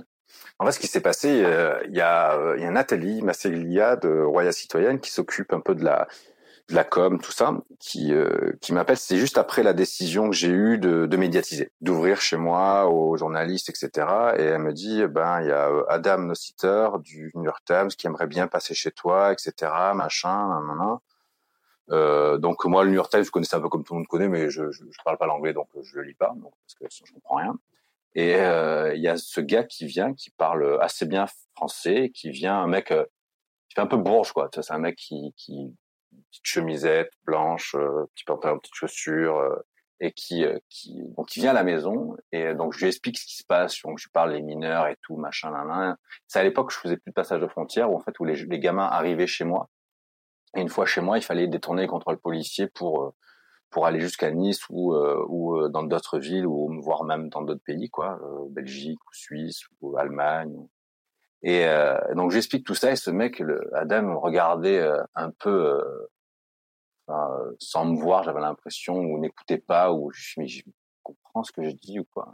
En fait, ce qui s'est passé, euh, il, y a, euh, y a Nathalie Masseglia de Royal Citoyenne qui s'occupe un peu de la, de la com, tout ça, qui, euh, qui m'appelle. C'est juste après la décision que j'ai eue de, de médiatiser, d'ouvrir chez moi aux journalistes, etc. Et elle me dit, ben il y a euh, Adam Nossiter du New York Times qui aimerait bien passer chez toi, etc. Machin, nan, Euh, donc moi, le New York Times, je connaissais un peu comme tout le monde connaît, mais je je, parle pas l'anglais, donc je le lis pas, donc parce que je comprends rien. Et euh, il y a ce gars qui vient, qui parle assez bien français, qui vient, un mec qui fait un peu bourge, quoi. C'est un mec qui petite chemisette blanche, euh, petit pantalon, petite chaussure, euh, et qui, euh, qui, donc qui vient à la maison. Et donc je lui explique ce qui se passe, donc je parle les mineurs et tout, machin, nan, C'est à l'époque que je faisais plus de passage de frontières, où en fait où les, gamins arrivaient chez moi. Et une fois chez moi, il fallait détourner les contrôles policiers pour pour aller jusqu'à Nice ou ou dans d'autres villes ou voire même dans d'autres pays quoi, Belgique ou Suisse ou Allemagne et euh, donc j'explique tout ça et ce mec, le, Adam, regardait un peu enfin, sans me voir, j'avais l'impression, ou n'écoutait pas, ou je, mais je comprends ce que je dis ou quoi.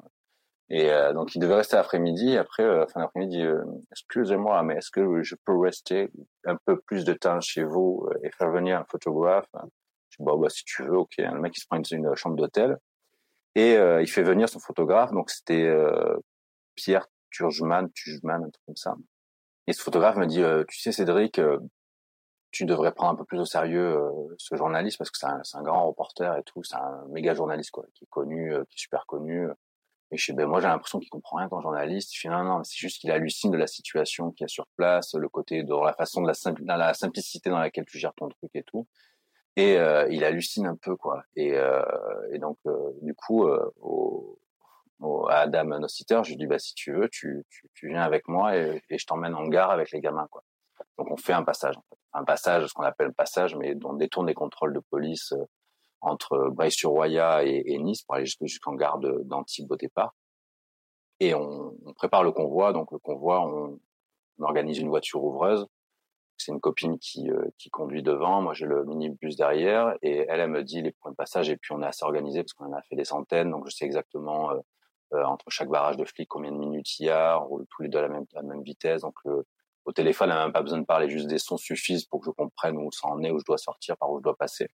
Et euh, donc il devait rester l'après-midi. Après, euh, fin d'après-midi, excusez-moi, mais est-ce que je peux rester un peu plus de temps chez vous et faire venir un photographe? Je dis bah, bah si tu veux, ok. Le mec il se prend une, une chambre d'hôtel et il fait venir son photographe. Donc c'était Pierre Turgeman, Turgeman, un truc comme ça. Et ce photographe me dit, euh, tu sais Cédric, euh, tu devrais prendre un peu plus au sérieux euh, ce journaliste parce que c'est un, grand reporter et tout, c'est un méga journaliste quoi, qui est connu, qui est super connu. Et je sais, ben moi j'ai l'impression qu'il comprend rien quand journaliste. Il fait non non, c'est juste qu'il hallucine de la situation qu'il y a sur place, le côté de la façon de la, simplicité dans laquelle tu gères ton truc et tout. Et il hallucine un peu quoi. Et, donc du coup à Adam Nociter, je lui dis bah si tu veux, tu, viens avec moi et, et je t'emmène en gare avec les gamins quoi. Donc on fait un passage, en fait. Un passage, ce qu'on appelle passage, mais on détourne les contrôles de police euh, entre Breil-sur-Roya et, Nice pour aller jusqu'en gare d'Antibes au départ. Et on, prépare le convoi. Donc le convoi, on, organise une voiture ouvreuse. C'est une copine qui, euh, qui conduit devant. Moi, j'ai le minibus derrière. Et elle, elle me dit les points de passage. Et puis, on est assez organisé parce qu'on en a fait des centaines. Donc, je sais exactement euh, entre chaque barrage de flics, combien de minutes il y a, on tous les deux à la même, à la même vitesse. Donc le, au téléphone, on n'a même pas besoin de parler, juste des sons suffisent pour que je comprenne où ça en est, où je dois sortir, par où je dois passer.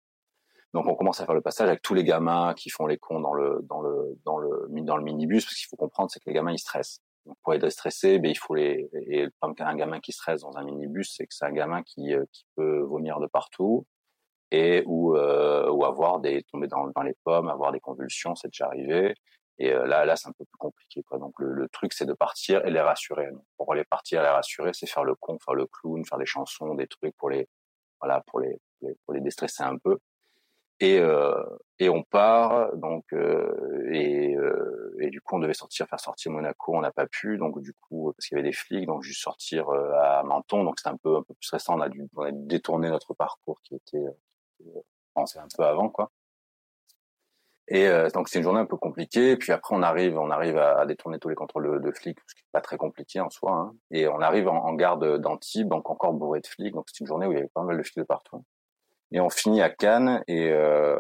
Donc on commence à faire le passage avec tous les gamins qui font les cons dans le dans le dans le dans le minibus parce qu'il faut comprendre c'est que les gamins ils stressent. Donc pour être stressé, ben il faut les et le gamin qui stresse dans un minibus, c'est que c'est un gamin qui euh, qui peut vomir de partout et ou euh, ou avoir des tomber dans dans les pommes, avoir des convulsions, c'est déjà arrivé. Et euh, là, là, c'est un peu plus compliqué. Quoi. Donc le, truc, c'est de partir et les rassurer. Pour les partir et les rassurer, c'est faire le con, faire le clown, faire des chansons, des trucs pour les, voilà, pour les, pour les déstresser un peu. Et, euh, et on part. Donc euh, et, et du coup, on devait sortir, faire sortir Monaco. On n'a pas pu. Donc du coup, parce qu'il y avait des flics, donc juste sortir à Menton. Donc c'était un peu, un peu plus récent. On a dû, on a dû détourner notre parcours qui était, qui était pensé un peu avant, quoi. Et euh, donc c'est une journée un peu compliquée. Puis après on arrive, on arrive à, détourner tous les contrôles de, flics, ce qui est pas très compliqué en soi. Hein. Et on arrive en, en gare d'Antibes, donc encore bourré de flics. Donc c'est une journée où il y avait pas mal de flics de partout. Et on finit à Cannes et euh,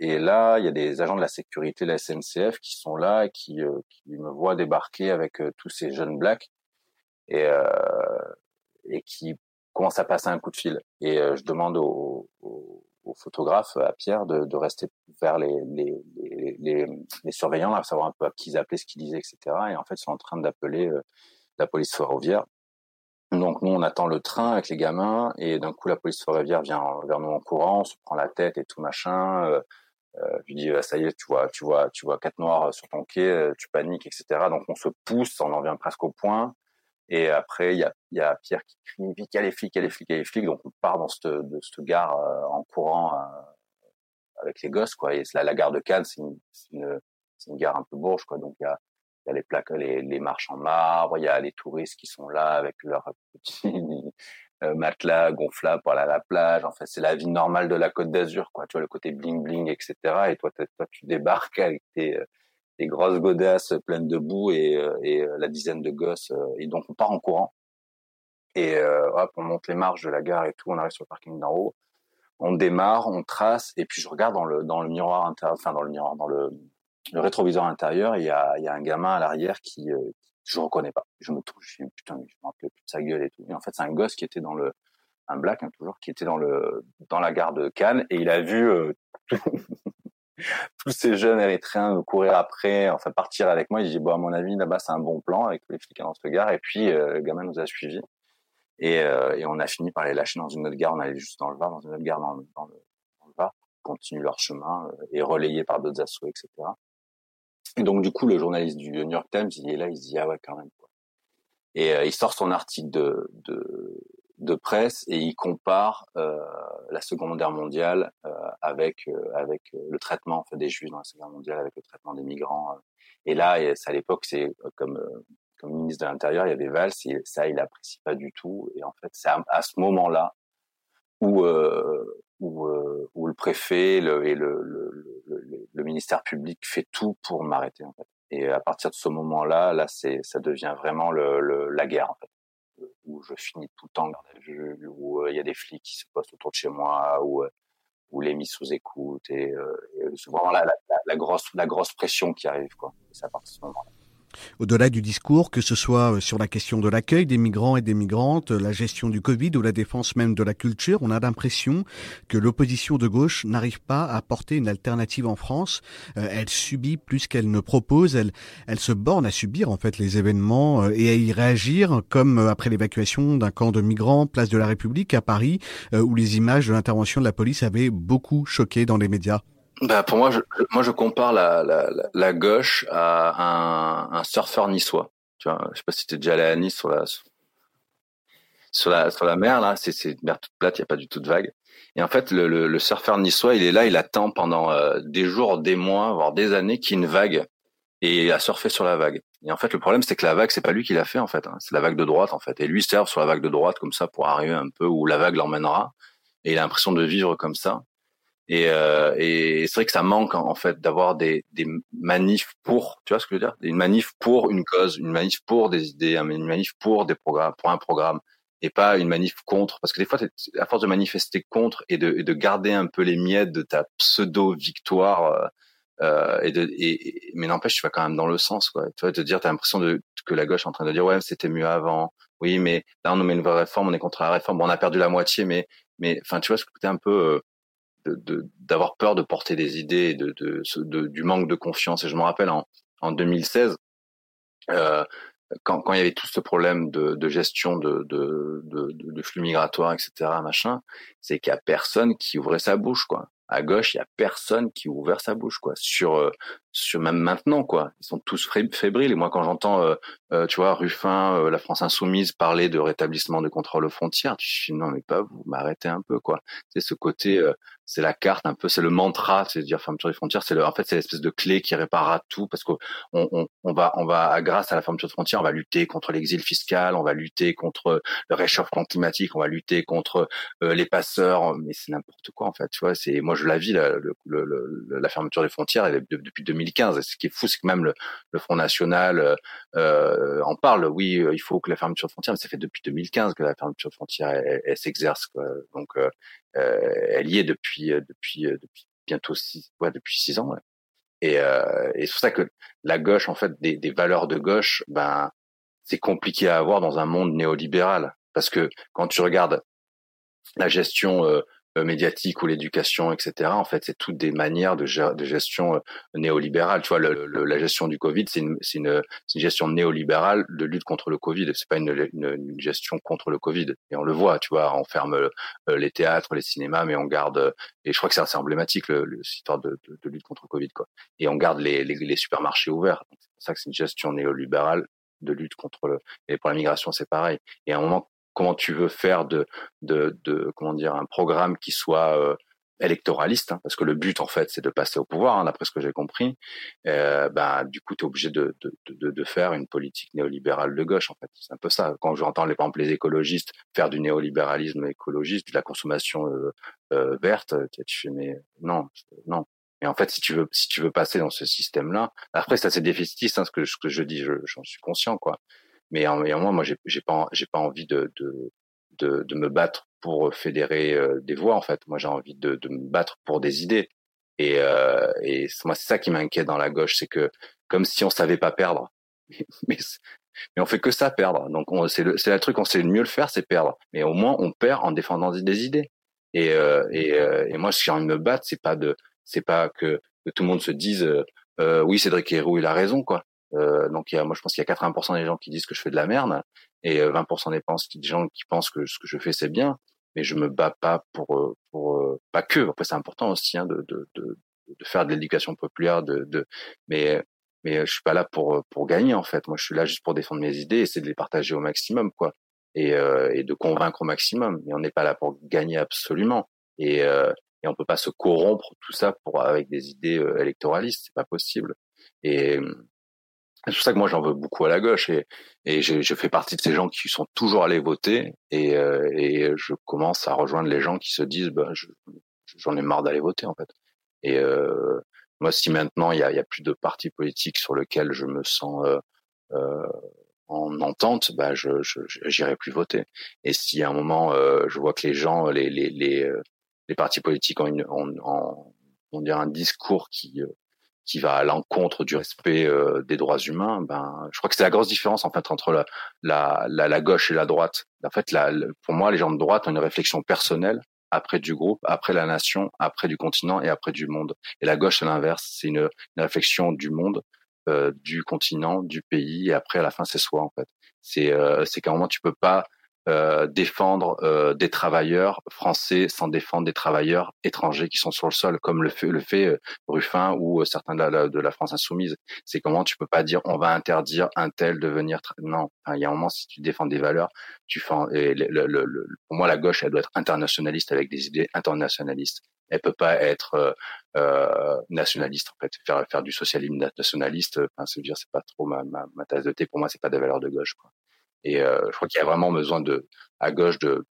et là il y a des agents de la sécurité la SNCF qui sont là et qui euh, qui me voient débarquer avec euh, tous ces jeunes blacks et euh, et qui commencent à passer un coup de fil. Et je demande aux au photographe, à Pierre, de, rester vers les, les, les, les, surveillants, là, savoir un peu à qui ils appelaient, ce qu'ils disaient, etc. Et en fait, ils sont en train d'appeler euh, la police ferroviaire. Donc nous, on attend le train avec les gamins, et d'un coup, la police ferroviaire vient vers nous en courant, on se prend la tête et tout machin. Euh, euh, lui dis, ça y est, tu vois, tu vois, tu vois quatre noirs sur ton quai, euh, tu paniques, etc. Donc on se pousse, on en vient presque au point. Et après, il y a, Pierre qui crie vite, il y a les flics, il y a les flics, il y a les flics. Donc on part dans cette, de cette gare euh, en courant euh, avec les gosses, quoi. Et la gare de Cannes, c'est une, gare un peu bourge, quoi. Donc il y a, les plaques, les, les marches en marbre, il y a les touristes qui sont là avec leurs petits *laughs* euh, matelas gonflables pour aller à la plage. En fait, c'est la vie normale de la Côte d'Azur, quoi. Tu vois le côté bling bling, etc. Et toi, toi, tu débarques avec tes des grosses godasses pleines de boue et, euh, euh, la dizaine de gosses. Euh, et donc on part en courant. Et hop, on monte les marches de la gare et tout, on arrive sur le parking d'en haut. On démarre, on trace, et puis je regarde dans le dans le miroir intérieur, enfin dans le miroir, dans le, rétroviseur intérieur, il y a y a un gamin à l'arrière qui, euh, je reconnais pas. Je me touche, je dis, putain, je me rappelle plus de sa gueule et tout. Et en fait, c'est un gosse qui était dans le un black hein, toujours qui était dans le dans la gare de Cannes et il a vu euh, tous ces jeunes érythréens courir après, enfin partir avec moi. Il dit bon à mon avis là-bas c'est un bon plan avec tous les flics dans cette gare. Et puis euh, le gamin nous a suivis et, euh, et, on a fini par les lâcher dans une autre gare. On allait juste dans le Var, dans une autre gare dans, le, dans le, Var, leur chemin euh, et relayés par d'autres assauts, etc. Et donc du coup le journaliste du New York Times il est là, il se dit ah ouais quand même. Quoi. Et il sort son article de de presse et il compare euh, la Seconde Guerre mondiale euh, avec euh, avec euh, le traitement en fait, des Juifs dans la Seconde Guerre mondiale, avec le traitement des migrants. Et là, à l'époque, c'est comme comme ministre de l'Intérieur, il y avait Valls et ça, il apprécie pas du tout. Et en fait, c'est à, ce moment-là où où, où le préfet le, et le, le, le, le, ministère public fait tout pour m'arrêter en fait. Et à partir de ce moment-là, là, c'est ça devient vraiment le, la guerre en fait où je finis tout le temps garde à vue, où euh, il y a des flics qui se postent autour de chez moi, où euh, les mises sous écoute et, euh, et c'est vraiment la, la, la, grosse la grosse pression qui arrive quoi. C'est à partir de ce moment-là.
Au-delà du discours, que ce soit euh, sur la question de l'accueil des migrants et des migrantes, la gestion du Covid ou la défense même de la culture, on a l'impression que l'opposition de gauche n'arrive pas à apporter une alternative en France. Euh, elle subit plus qu'elle ne propose. Elle, elle se borne à subir en fait les événements euh, et à y réagir, comme après l'évacuation d'un camp de migrants, place de la République à Paris, où les images de l'intervention de la police avaient beaucoup choqué dans les médias.
Bah pour moi, je, moi je compare la, la, la gauche à un, un surfeur niçois. Tu vois, je sais pas si tu es déjà allé à Nice sur la sur la sur la mer là, c'est c'est une mer toute plate, il y a pas du tout de vagues. Et en fait, le, le, le surfeur niçois, il est là, il attend pendant euh, des jours, des mois, voire des années qu'il y ait une vague et il a surfé sur la vague. Et en fait, le problème, c'est que la vague, c'est pas lui qui l'a fait en fait, hein. c'est la vague de droite en fait. Et lui il surfe sur la vague de droite comme ça pour arriver un peu où la vague l'emmènera. Et il a l'impression de vivre comme ça. Et, euh, et c'est vrai que ça manque en fait d'avoir des, des manifs pour, tu vois ce que je veux dire, une manif pour une cause, une manif pour des idées, une manif pour des programmes, pour un programme, et pas une manif contre. Parce que des fois, à force de manifester contre et de, et de garder un peu les miettes de ta pseudo victoire, euh, euh, et de, et, mais n'empêche, tu vas quand même dans le sens, quoi. Tu vois, te dire, t'as l'impression de que la gauche est en train de dire, ouais, c'était mieux avant. Oui, mais là, on nous met une vraie réforme, on est contre la réforme. Bon, on a perdu la moitié, mais, mais, enfin, tu vois, ce côté un peu euh, d'avoir peur de porter des idées, de, du manque de confiance. Et je me rappelle en, en 2016, euh, quand, quand il y avait tout ce problème de, gestion de, de, flux migratoires, etc., machin, c'est qu'il y a personne qui ouvrait sa bouche, quoi à gauche, il y a personne qui ouvre sa bouche quoi. Sur euh, sur même maintenant quoi, ils sont tous fébriles. Et moi quand j'entends, euh, euh, tu vois, Ruffin, la France insoumise parler de rétablissement de contrôle aux frontières, tu dis non mais pas vous, m'arrêtez un peu quoi. C'est ce côté, c'est la carte un peu, c'est le mantra, c'est dire fermeture des frontières, c'est le, en fait c'est l'espèce de clé qui réparera tout parce qu'on on, on, va on va grâce à la fermeture des frontières, on va lutter contre l'exil fiscal, on va lutter contre le réchauffement climatique, on va lutter contre les passeurs, mais c'est n'importe quoi en fait. Tu vois, c'est moi je la vis la, la fermeture des frontières elle est depuis 2015. Et ce qui est fou, c'est que même le, Front National euh, en parle. Oui, euh, il faut que la fermeture de frontières, mais ça fait depuis 2015 que la fermeture de frontières elle, s'exerce. Donc euh, euh, elle y est depuis depuis depuis bientôt six, ouais, depuis six ans. Et, euh, c'est pour ça que la gauche, en fait, des, des valeurs de gauche, ben c'est compliqué à avoir dans un monde néolibéral parce que quand tu regardes la gestion euh, euh, médiatique ou l'éducation, etc. En fait, c'est toutes des manières de, gestion euh, néolibérale. Tu vois, la gestion du Covid, c'est une, gestion néolibérale de lutte contre le Covid. C'est pas une, gestion contre le Covid. Et on le voit, tu vois, on ferme euh, les théâtres, les cinémas, mais on garde. Et je crois que c'est assez emblématique le, histoire de, lutte contre le Covid, quoi. Et on garde les, les, les supermarchés ouverts. C'est pour ça que c'est une gestion néolibérale de lutte contre le. Et pour la migration, c'est pareil. Et à un moment, comment tu veux faire de, de, comment dire un programme qui soit euh, électoraliste, hein, parce que le but en fait c'est de passer au pouvoir, hein, d'après ce que j'ai compris. Euh, bah, du coup, tu es obligé de, de, de, faire une politique néolibérale de gauche en fait. C'est un peu ça. Quand j'entends les, par les écologistes faire du néolibéralisme écologiste, de la consommation euh, euh verte, tu fais mais non, non. Et en fait, si tu veux, si tu veux passer dans ce système-là, après ça c'est déficitiste, hein, ce que, ce que je dis, j'en suis conscient quoi. Mais en, en moi, j'ai, pas, j'ai pas envie de, de, de, de, me battre pour fédérer euh, des voix. En fait, moi, j'ai envie de, de, me battre pour des idées. Et, euh, et moi, c'est ça qui m'inquiète dans la gauche, c'est que comme si on savait pas perdre, *laughs* mais, mais on fait que ça perdre. Donc, on, c'est le, c'est le truc, on sait mieux le faire, c'est perdre. Mais au moins, on perd en défendant des idées. Et, euh, et, euh, et moi, si j'ai envie de me battre, c'est pas de, c'est pas que, que tout le monde se dise, euh, oui, Cédric Héroux, il a raison, quoi. Euh, donc y a, moi je pense qu'il y a 80% des gens qui disent que je fais de la merde et 20% euh, des, gens qui pensent que ce que je fais c'est bien, mais je me bats pas pour euh, pour pas que. Après c'est important aussi hein, de, de, de, de faire de l'éducation populaire, de, de mais mais je suis pas là pour pour gagner en fait. Moi je suis là juste pour défendre mes idées et essayer de les partager au maximum quoi et, et de convaincre au maximum. Mais on n'est pas là pour gagner absolument et et on peut pas se corrompre tout ça pour avec des idées électoralistes, c'est pas possible. Et c'est pour ça que moi j'en veux beaucoup à la gauche et, et je, fais partie de ces gens qui sont toujours allés voter et, euh, et je commence à rejoindre les gens qui se disent bah, j'en ai marre d'aller voter en fait. Et euh, moi si maintenant il y a, y a, plus de partis politiques sur lesquels je me sens euh, euh en entente, bah je j'irai plus voter. Et si à un moment euh, je vois que les gens, les les les, les partis politiques ont, une, ont, ont, un discours qui qui va à l'encontre du respect euh, des droits humains, ben, je crois que c'est la grosse différence en fait entre la, la, la, la gauche et la droite. En fait, la, pour moi, les gens de droite ont une réflexion personnelle après du groupe, après la nation, après du continent et après du monde. Et la gauche, c'est l'inverse, c'est une, une, réflexion du monde, euh, du continent, du pays, et après à la fin, c'est soi en fait. C'est euh, c'est qu'à un moment, tu peux pas euh, défendre euh, des travailleurs français sans défendre des travailleurs étrangers qui sont sur le sol, comme le fait, le fait euh, Ruffin ou certains de la, de la, France insoumise. C'est comment tu peux pas dire on va interdire un tel de venir. Non, il y a un moment si tu défends des valeurs, tu fais. Le, le, pour moi, la gauche, elle doit être internationaliste avec des idées internationalistes. Elle peut pas être euh, nationaliste en fait, faire faire du socialisme nationaliste. Enfin, se dire c'est pas trop ma, ma, ma tasse de thé. Pour moi, c'est pas des valeurs de gauche. Quoi. Et euh, je crois qu'il y a vraiment besoin de, à gauche, de,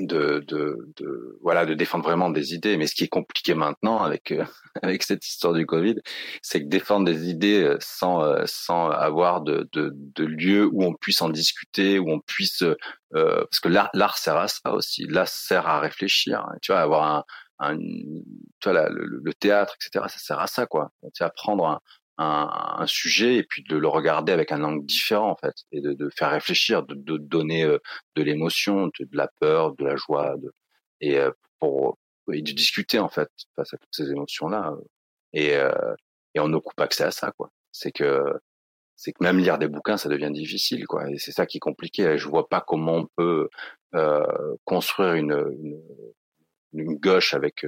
de, de, voilà, de défendre vraiment des idées. Mais ce qui est compliqué maintenant avec euh, *laughs* avec cette histoire du Covid, c'est que défendre des idées euh, sans sans avoir de, de, de lieu où on puisse en discuter, où on puisse euh, parce que l'art l'art sert à ça aussi. L'art sert à réfléchir. Tu vois, avoir un, un tu vois, le, théâtre, etc. Ça sert à ça, quoi. Tu vois, prendre un, un, sujet et puis de le regarder avec un angle différent en fait et de, de faire réfléchir, de, de donner euh, de l'émotion, de, de, la peur, de la joie, de, et euh, pour et de discuter en fait face à toutes ces émotions là euh, et et on ne coupe accès à ça quoi. C'est que c'est que même lire des bouquins ça devient difficile quoi et c'est ça qui est compliqué. Je vois pas comment on peut construire une, une une gauche avec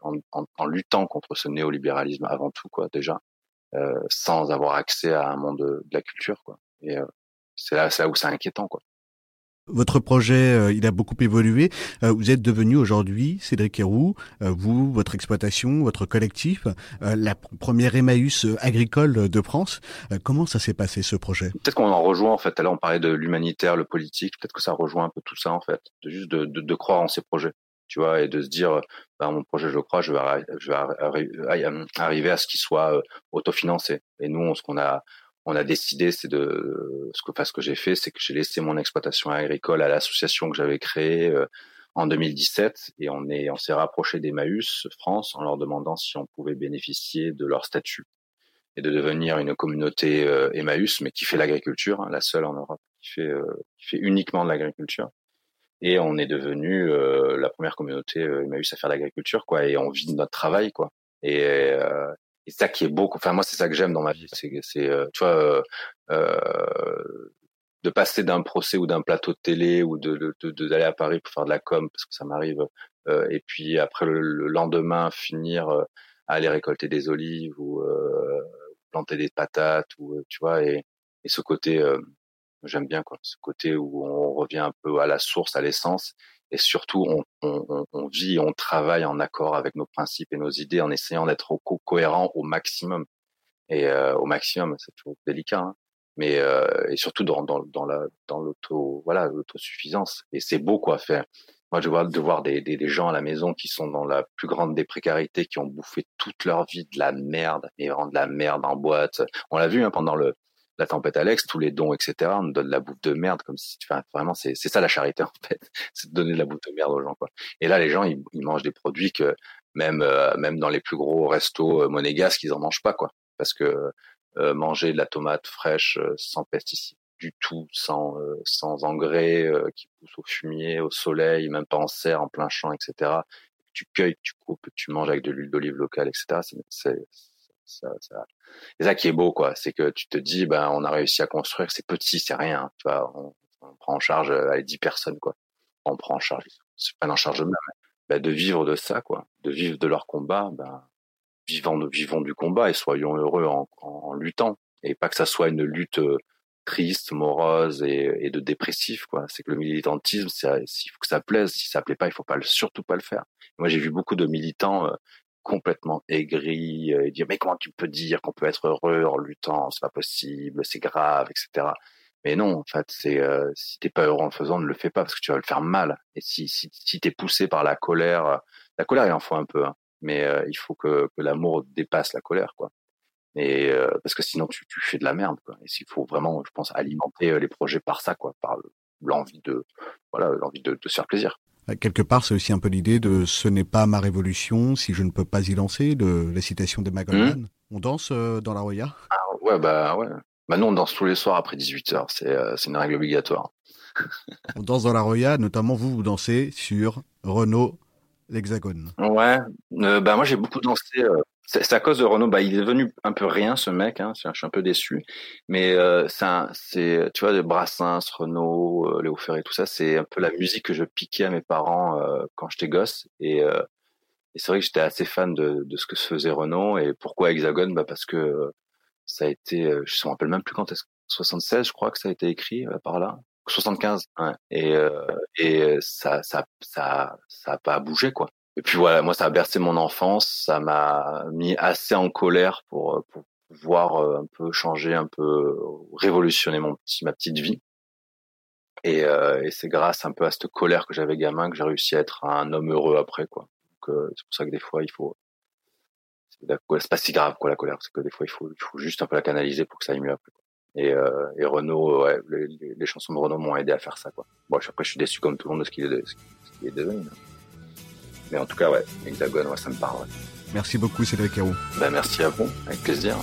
en, en, en, luttant contre ce néolibéralisme avant tout quoi déjà euh, sans avoir accès à un monde de, la culture, quoi. Et euh, c'est là, là où c'est inquiétant, quoi.
Votre projet, euh, il a beaucoup évolué. Euh, vous êtes devenu aujourd'hui, Cédric Héroux, euh, vous, votre exploitation, votre collectif, la première Emmaüs agricole de France. comment ça s'est passé ce projet?
Peut-être qu'on en rejoint en fait. Là, on parlait de l'humanitaire, le politique. Peut-être que ça rejoint un peu tout ça en fait. De juste de, de, de croire en ces projets tu vois, et de se dire, ben, mon projet, je crois, je vais, je vais arriver à ce qu'il soit euh, autofinancé. Et nous, ce qu'on a, on a décidé, c'est de, ce que, enfin, ce que j'ai fait, c'est que j'ai laissé mon exploitation agricole à l'association que j'avais créée euh, en 2017, et on est, on s'est rapproché d'Emmaüs France en leur demandant si on pouvait bénéficier de leur statut et de devenir une communauté euh, Emmaüs, mais qui fait l'agriculture, hein, la seule en Europe qui fait, qui fait uniquement de l'agriculture et on est devenu euh, la première communauté euh, Emmaüs à faire l'agriculture quoi et on vit de notre travail quoi. Et, euh, et ça qui est beau enfin moi c'est ça que j'aime dans ma vie c'est c'est euh, tu vois euh, de passer d'un procès ou d'un plateau de télé ou de d'aller de, de, à Paris pour faire de la com parce que ça m'arrive et puis après le, le, lendemain finir à aller récolter des olives ou planter des patates ou tu vois et, et ce côté J'aime bien ce côté où on revient un peu à la source, à l'essence, et surtout on, vit, on travaille en accord avec nos principes et nos idées, en essayant d'être co cohérent au maximum. Et euh, au maximum, c'est toujours délicat, hein. mais euh, et surtout dans, la dans l'autosuffisance. Et c'est beau quoi faire. Moi, je vois de voir des, gens à la maison qui sont dans la plus grande des précarités, qui ont bouffé toute leur vie de la merde, mais vraiment de la merde en boîte. On l'a vu hein, pendant le la tempête Alex, tous les dons, etc. On nous donne la bouffe de merde, comme si, enfin, vraiment, c'est, c'est ça la charité *laughs* en fait, c'est de donner de la bouffe de merde aux gens, quoi. Et là, les gens, ils, ils mangent des produits que même, euh, même dans les plus gros restos euh, monégasques, ils en mangent pas, quoi, parce que euh, manger de la tomate fraîche euh, sans pesticides du tout, sans sans engrais qui pousse au fumier, au soleil, même pas en serre, en plein champ, etc. Tu cueilles, tu coupes, tu manges avec de l'huile d'olive locale, etc. C'est, ça. C'est ça qui est beau, quoi. C'est que tu te dis, ben, on a réussi à construire, c'est petit, c'est rien. Tu vois, on, prend en charge euh, les 10 personnes, quoi. On prend en charge, c'est pas en charge même, ben, de vivre de ça, quoi. De vivre de leur combat, ben, vivons, vivons du combat et soyons heureux en, en, luttant. Et pas que ça soit une lutte euh, triste, morose et, et de dépressif, quoi. C'est que le militantisme, il faut que ça plaise. Si ça plaît pas, il faut pas surtout pas le faire. Moi, j'ai vu beaucoup de militants euh, complètement aigri euh, et dire mais comment tu peux dire qu'on peut être heureux en luttant? C'est pas possible c'est grave etc mais non en fait c'est euh, si t'es pas heureux en le faisant ne le fais pas parce que tu vas le faire mal. Et si si, si t'es poussé par la colère la colère il en faut un peu hein, mais euh, il faut que, que l'amour dépasse la colère quoi. Et euh, parce que sinon tu, tu fais de la merde quoi. Et s'il faut vraiment je pense alimenter euh, les projets par ça quoi par l'envie de voilà l'envie de, se faire plaisir.
euh, quelque part, c'est aussi un peu l'idée de ce n'est pas ma révolution si je ne peux pas y lancer, de la citation de Goldman. On danse euh, dans la Roya?
Ah, Ouais, bah ouais. Bah nous, on danse tous les soirs après 18h. C'est euh, c'est une règle obligatoire. *laughs*
on danse dans la Roya, notamment vous, vous dansez sur Renault l'Hexagone.
Ouais. Euh, bah moi, j'ai beaucoup dansé. Euh, c'est à cause de Renault. Bah, il est devenu un peu rien, ce mec. Hein, je suis un peu déçu. Mais euh, c'est, tu vois, de Brassens, Renault, euh, Léo Ferré, tout ça, c'est un peu la musique que je piquais à mes parents euh, quand j'étais gosse. Et, euh, et c'est vrai que j'étais assez fan de, de ce que se faisait Renault. Et pourquoi Hexagone? Bah parce que ça a été, je me rappelle même plus quand est-ce 76, je crois que ça a été écrit par là. 75. Ouais. Et, et ça, ça, ça, ça a pas bougé quoi. Et puis voilà, moi ça a bercé mon enfance, ça m'a mis assez en colère pour, pour pouvoir un peu changer, un peu révolutionner mon petit, ma petite vie. Et, euh, et c'est grâce un peu à cette colère que j'avais gamin que j'ai réussi à être un homme heureux après quoi. Donc c'est pour ça que des fois il faut c'est pas si grave quoi la colère, c'est que des fois il faut, il faut juste un peu la canaliser pour que ça aille mieux après. Et, euh, et Renault, ouais, les, chansons de Renault m'ont aidé à faire ça quoi. Bon après je suis déçu comme tout le monde de ce qu'il est, de, ce qu'il est devenu. Mais en tout cas, ouais, Hexagone, ouais, ça me parle. Ouais.
Merci beaucoup, Cédric Héroux.
Ben, merci à vous, avec plaisir.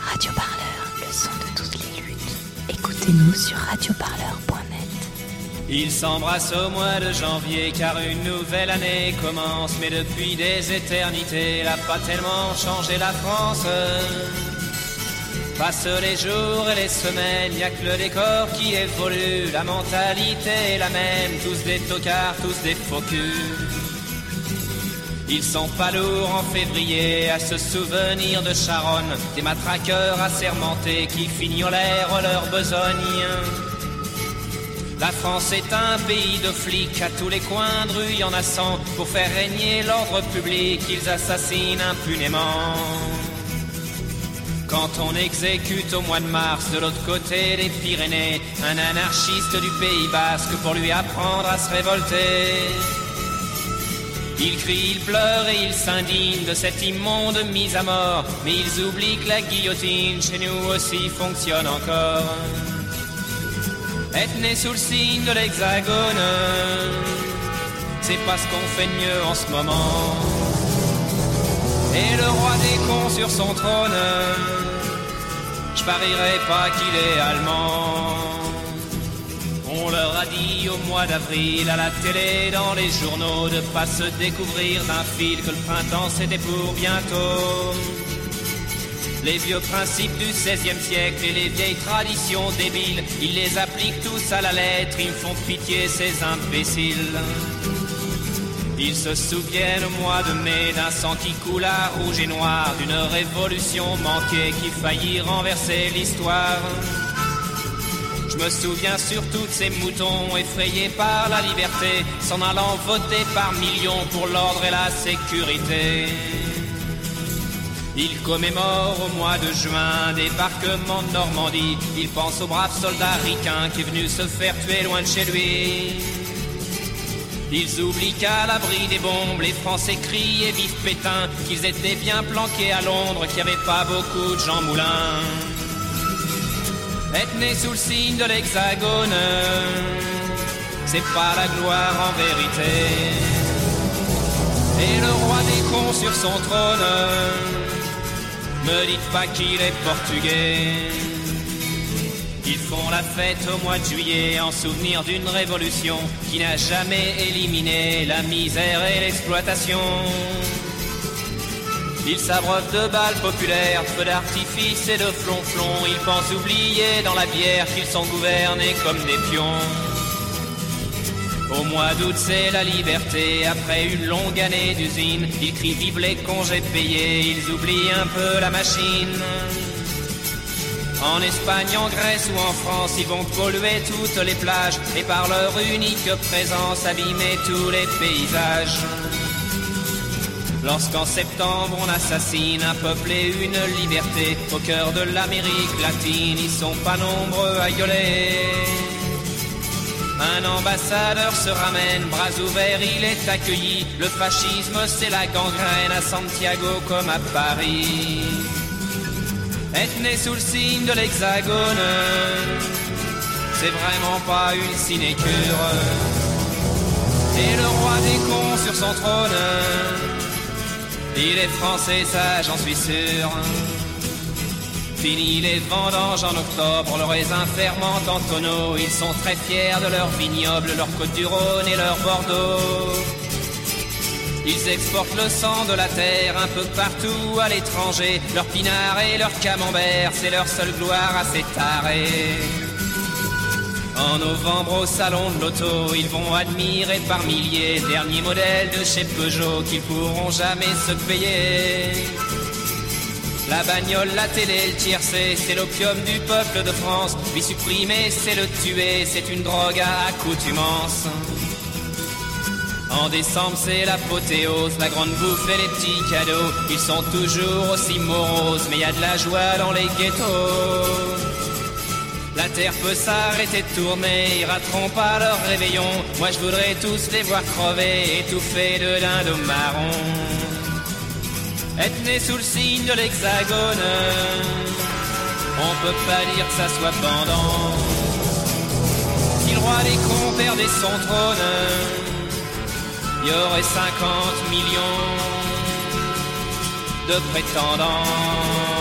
Radio Parleur, le son de toutes les luttes. Écoutez-nous sur radioparleur.net.
Ils s'embrassent au mois de janvier car une nouvelle année commence. Mais depuis des éternités, elle a pas tellement changé la France. Passent les jours et les semaines, y a que le décor qui évolue. La mentalité est la même, tous des tocards, tous des faux culs. Ils sont pas lourds en février à se souvenir de Charonne, des matraqueurs assermentés qui fignolèrent leur besogne. La France est un pays de flics, à tous les coins de rue y en a pour faire régner l'ordre public, ils assassinent impunément. Quand on exécute au mois de mars de l'autre côté des Pyrénées un anarchiste du Pays Basque pour lui apprendre à se révolter. Ils crient, ils pleurent et ils s'indignent de cette immonde mise à mort. Mais ils oublient que la guillotine chez nous aussi fonctionne encore. Être né sous le signe de l'hexagone, c'est pas ce qu'on fait de mieux en ce moment. Et le roi des cons sur son trône, je parierais pas qu'il est allemand. On leur a dit au mois d'avril à la télé, dans les journaux, de pas se découvrir d'un fil que le printemps c'était pour bientôt. Les vieux principes du XVIe siècle et les vieilles traditions débiles, ils les appliquent tous à la lettre, ils font pitié ces imbéciles. Ils se souviennent au mois de mai d'un sang qui rouge et noir, d'une révolution manquée qui faillit renverser l'histoire. Je me souviens surtout de ces moutons effrayés par la liberté, s'en allant voter par millions pour l'ordre et la sécurité. Il commémore au mois de juin débarquement de Normandie. Il pense au brave soldat ricain qui est venu se faire tuer loin de chez lui. Ils oublient qu'à l'abri des bombes, les Français crient et vivent Pétain, qu'ils étaient bien planqués à Londres, qu'il n'y avait pas beaucoup de Jean Moulin. Être né sous le signe de l'hexagone, c'est pas la gloire en vérité. Et le roi des cons sur son trône, me dites pas qu'il est portugais. Ils font la fête au mois de juillet en souvenir d'une révolution qui n'a jamais éliminé la misère et l'exploitation. Ils s'abreuvent de balles populaires, feux d'artifice et de flonflons. Ils pensent oublier dans la bière qu'ils sont gouvernés comme des pions. Au mois d'août, c'est la liberté. Après une longue année d'usine, ils crient vive les congés payés. Ils oublient un peu la machine. En Espagne, en Grèce ou en France, ils vont polluer toutes les plages et par leur unique présence abîmer tous les paysages. Lorsqu'en septembre on assassine un peuple et une liberté au cœur de l'Amérique latine, ils sont pas nombreux à gueuler. Un ambassadeur se ramène, bras ouverts, il est accueilli. Le fascisme, c'est la gangrène à Santiago comme à Paris. Être né sous le signe de l'hexagone, c'est vraiment pas une sinécure. Et le roi des cons sur son trône, il est français, ça j'en suis sûr. Fini les vendanges en octobre, le raisin fermente en tonneaux. Ils sont très fiers de leur vignoble, leur côte du Rhône et leur Bordeaux. Ils exportent le sang de la terre un peu partout à l'étranger. Leur pinard et leur camembert, c'est leur seule gloire à s'étarer. En novembre au salon de l'auto, ils vont admirer par milliers derniers modèles de chez Peugeot qu'ils pourront jamais se payer. La bagnole, la télé, le tiercé, c'est l'opium du peuple de France. Lui supprimer, c'est le tuer, c'est une drogue à accoutumance. En décembre, c'est l'apothéose, la grande bouffe et les petits cadeaux. Ils sont toujours aussi moroses, mais y a de la joie dans les ghettos. La terre peut s'arrêter de tourner, ils rateront pas leur réveillon. Moi je voudrais tous les voir crever, étouffés de lindos marron. Être né sous le signe de l'hexagone, on peut pas dire que ça soit pendant. Si le roi des cons perdait son trône, y aurait 50 millions de prétendants.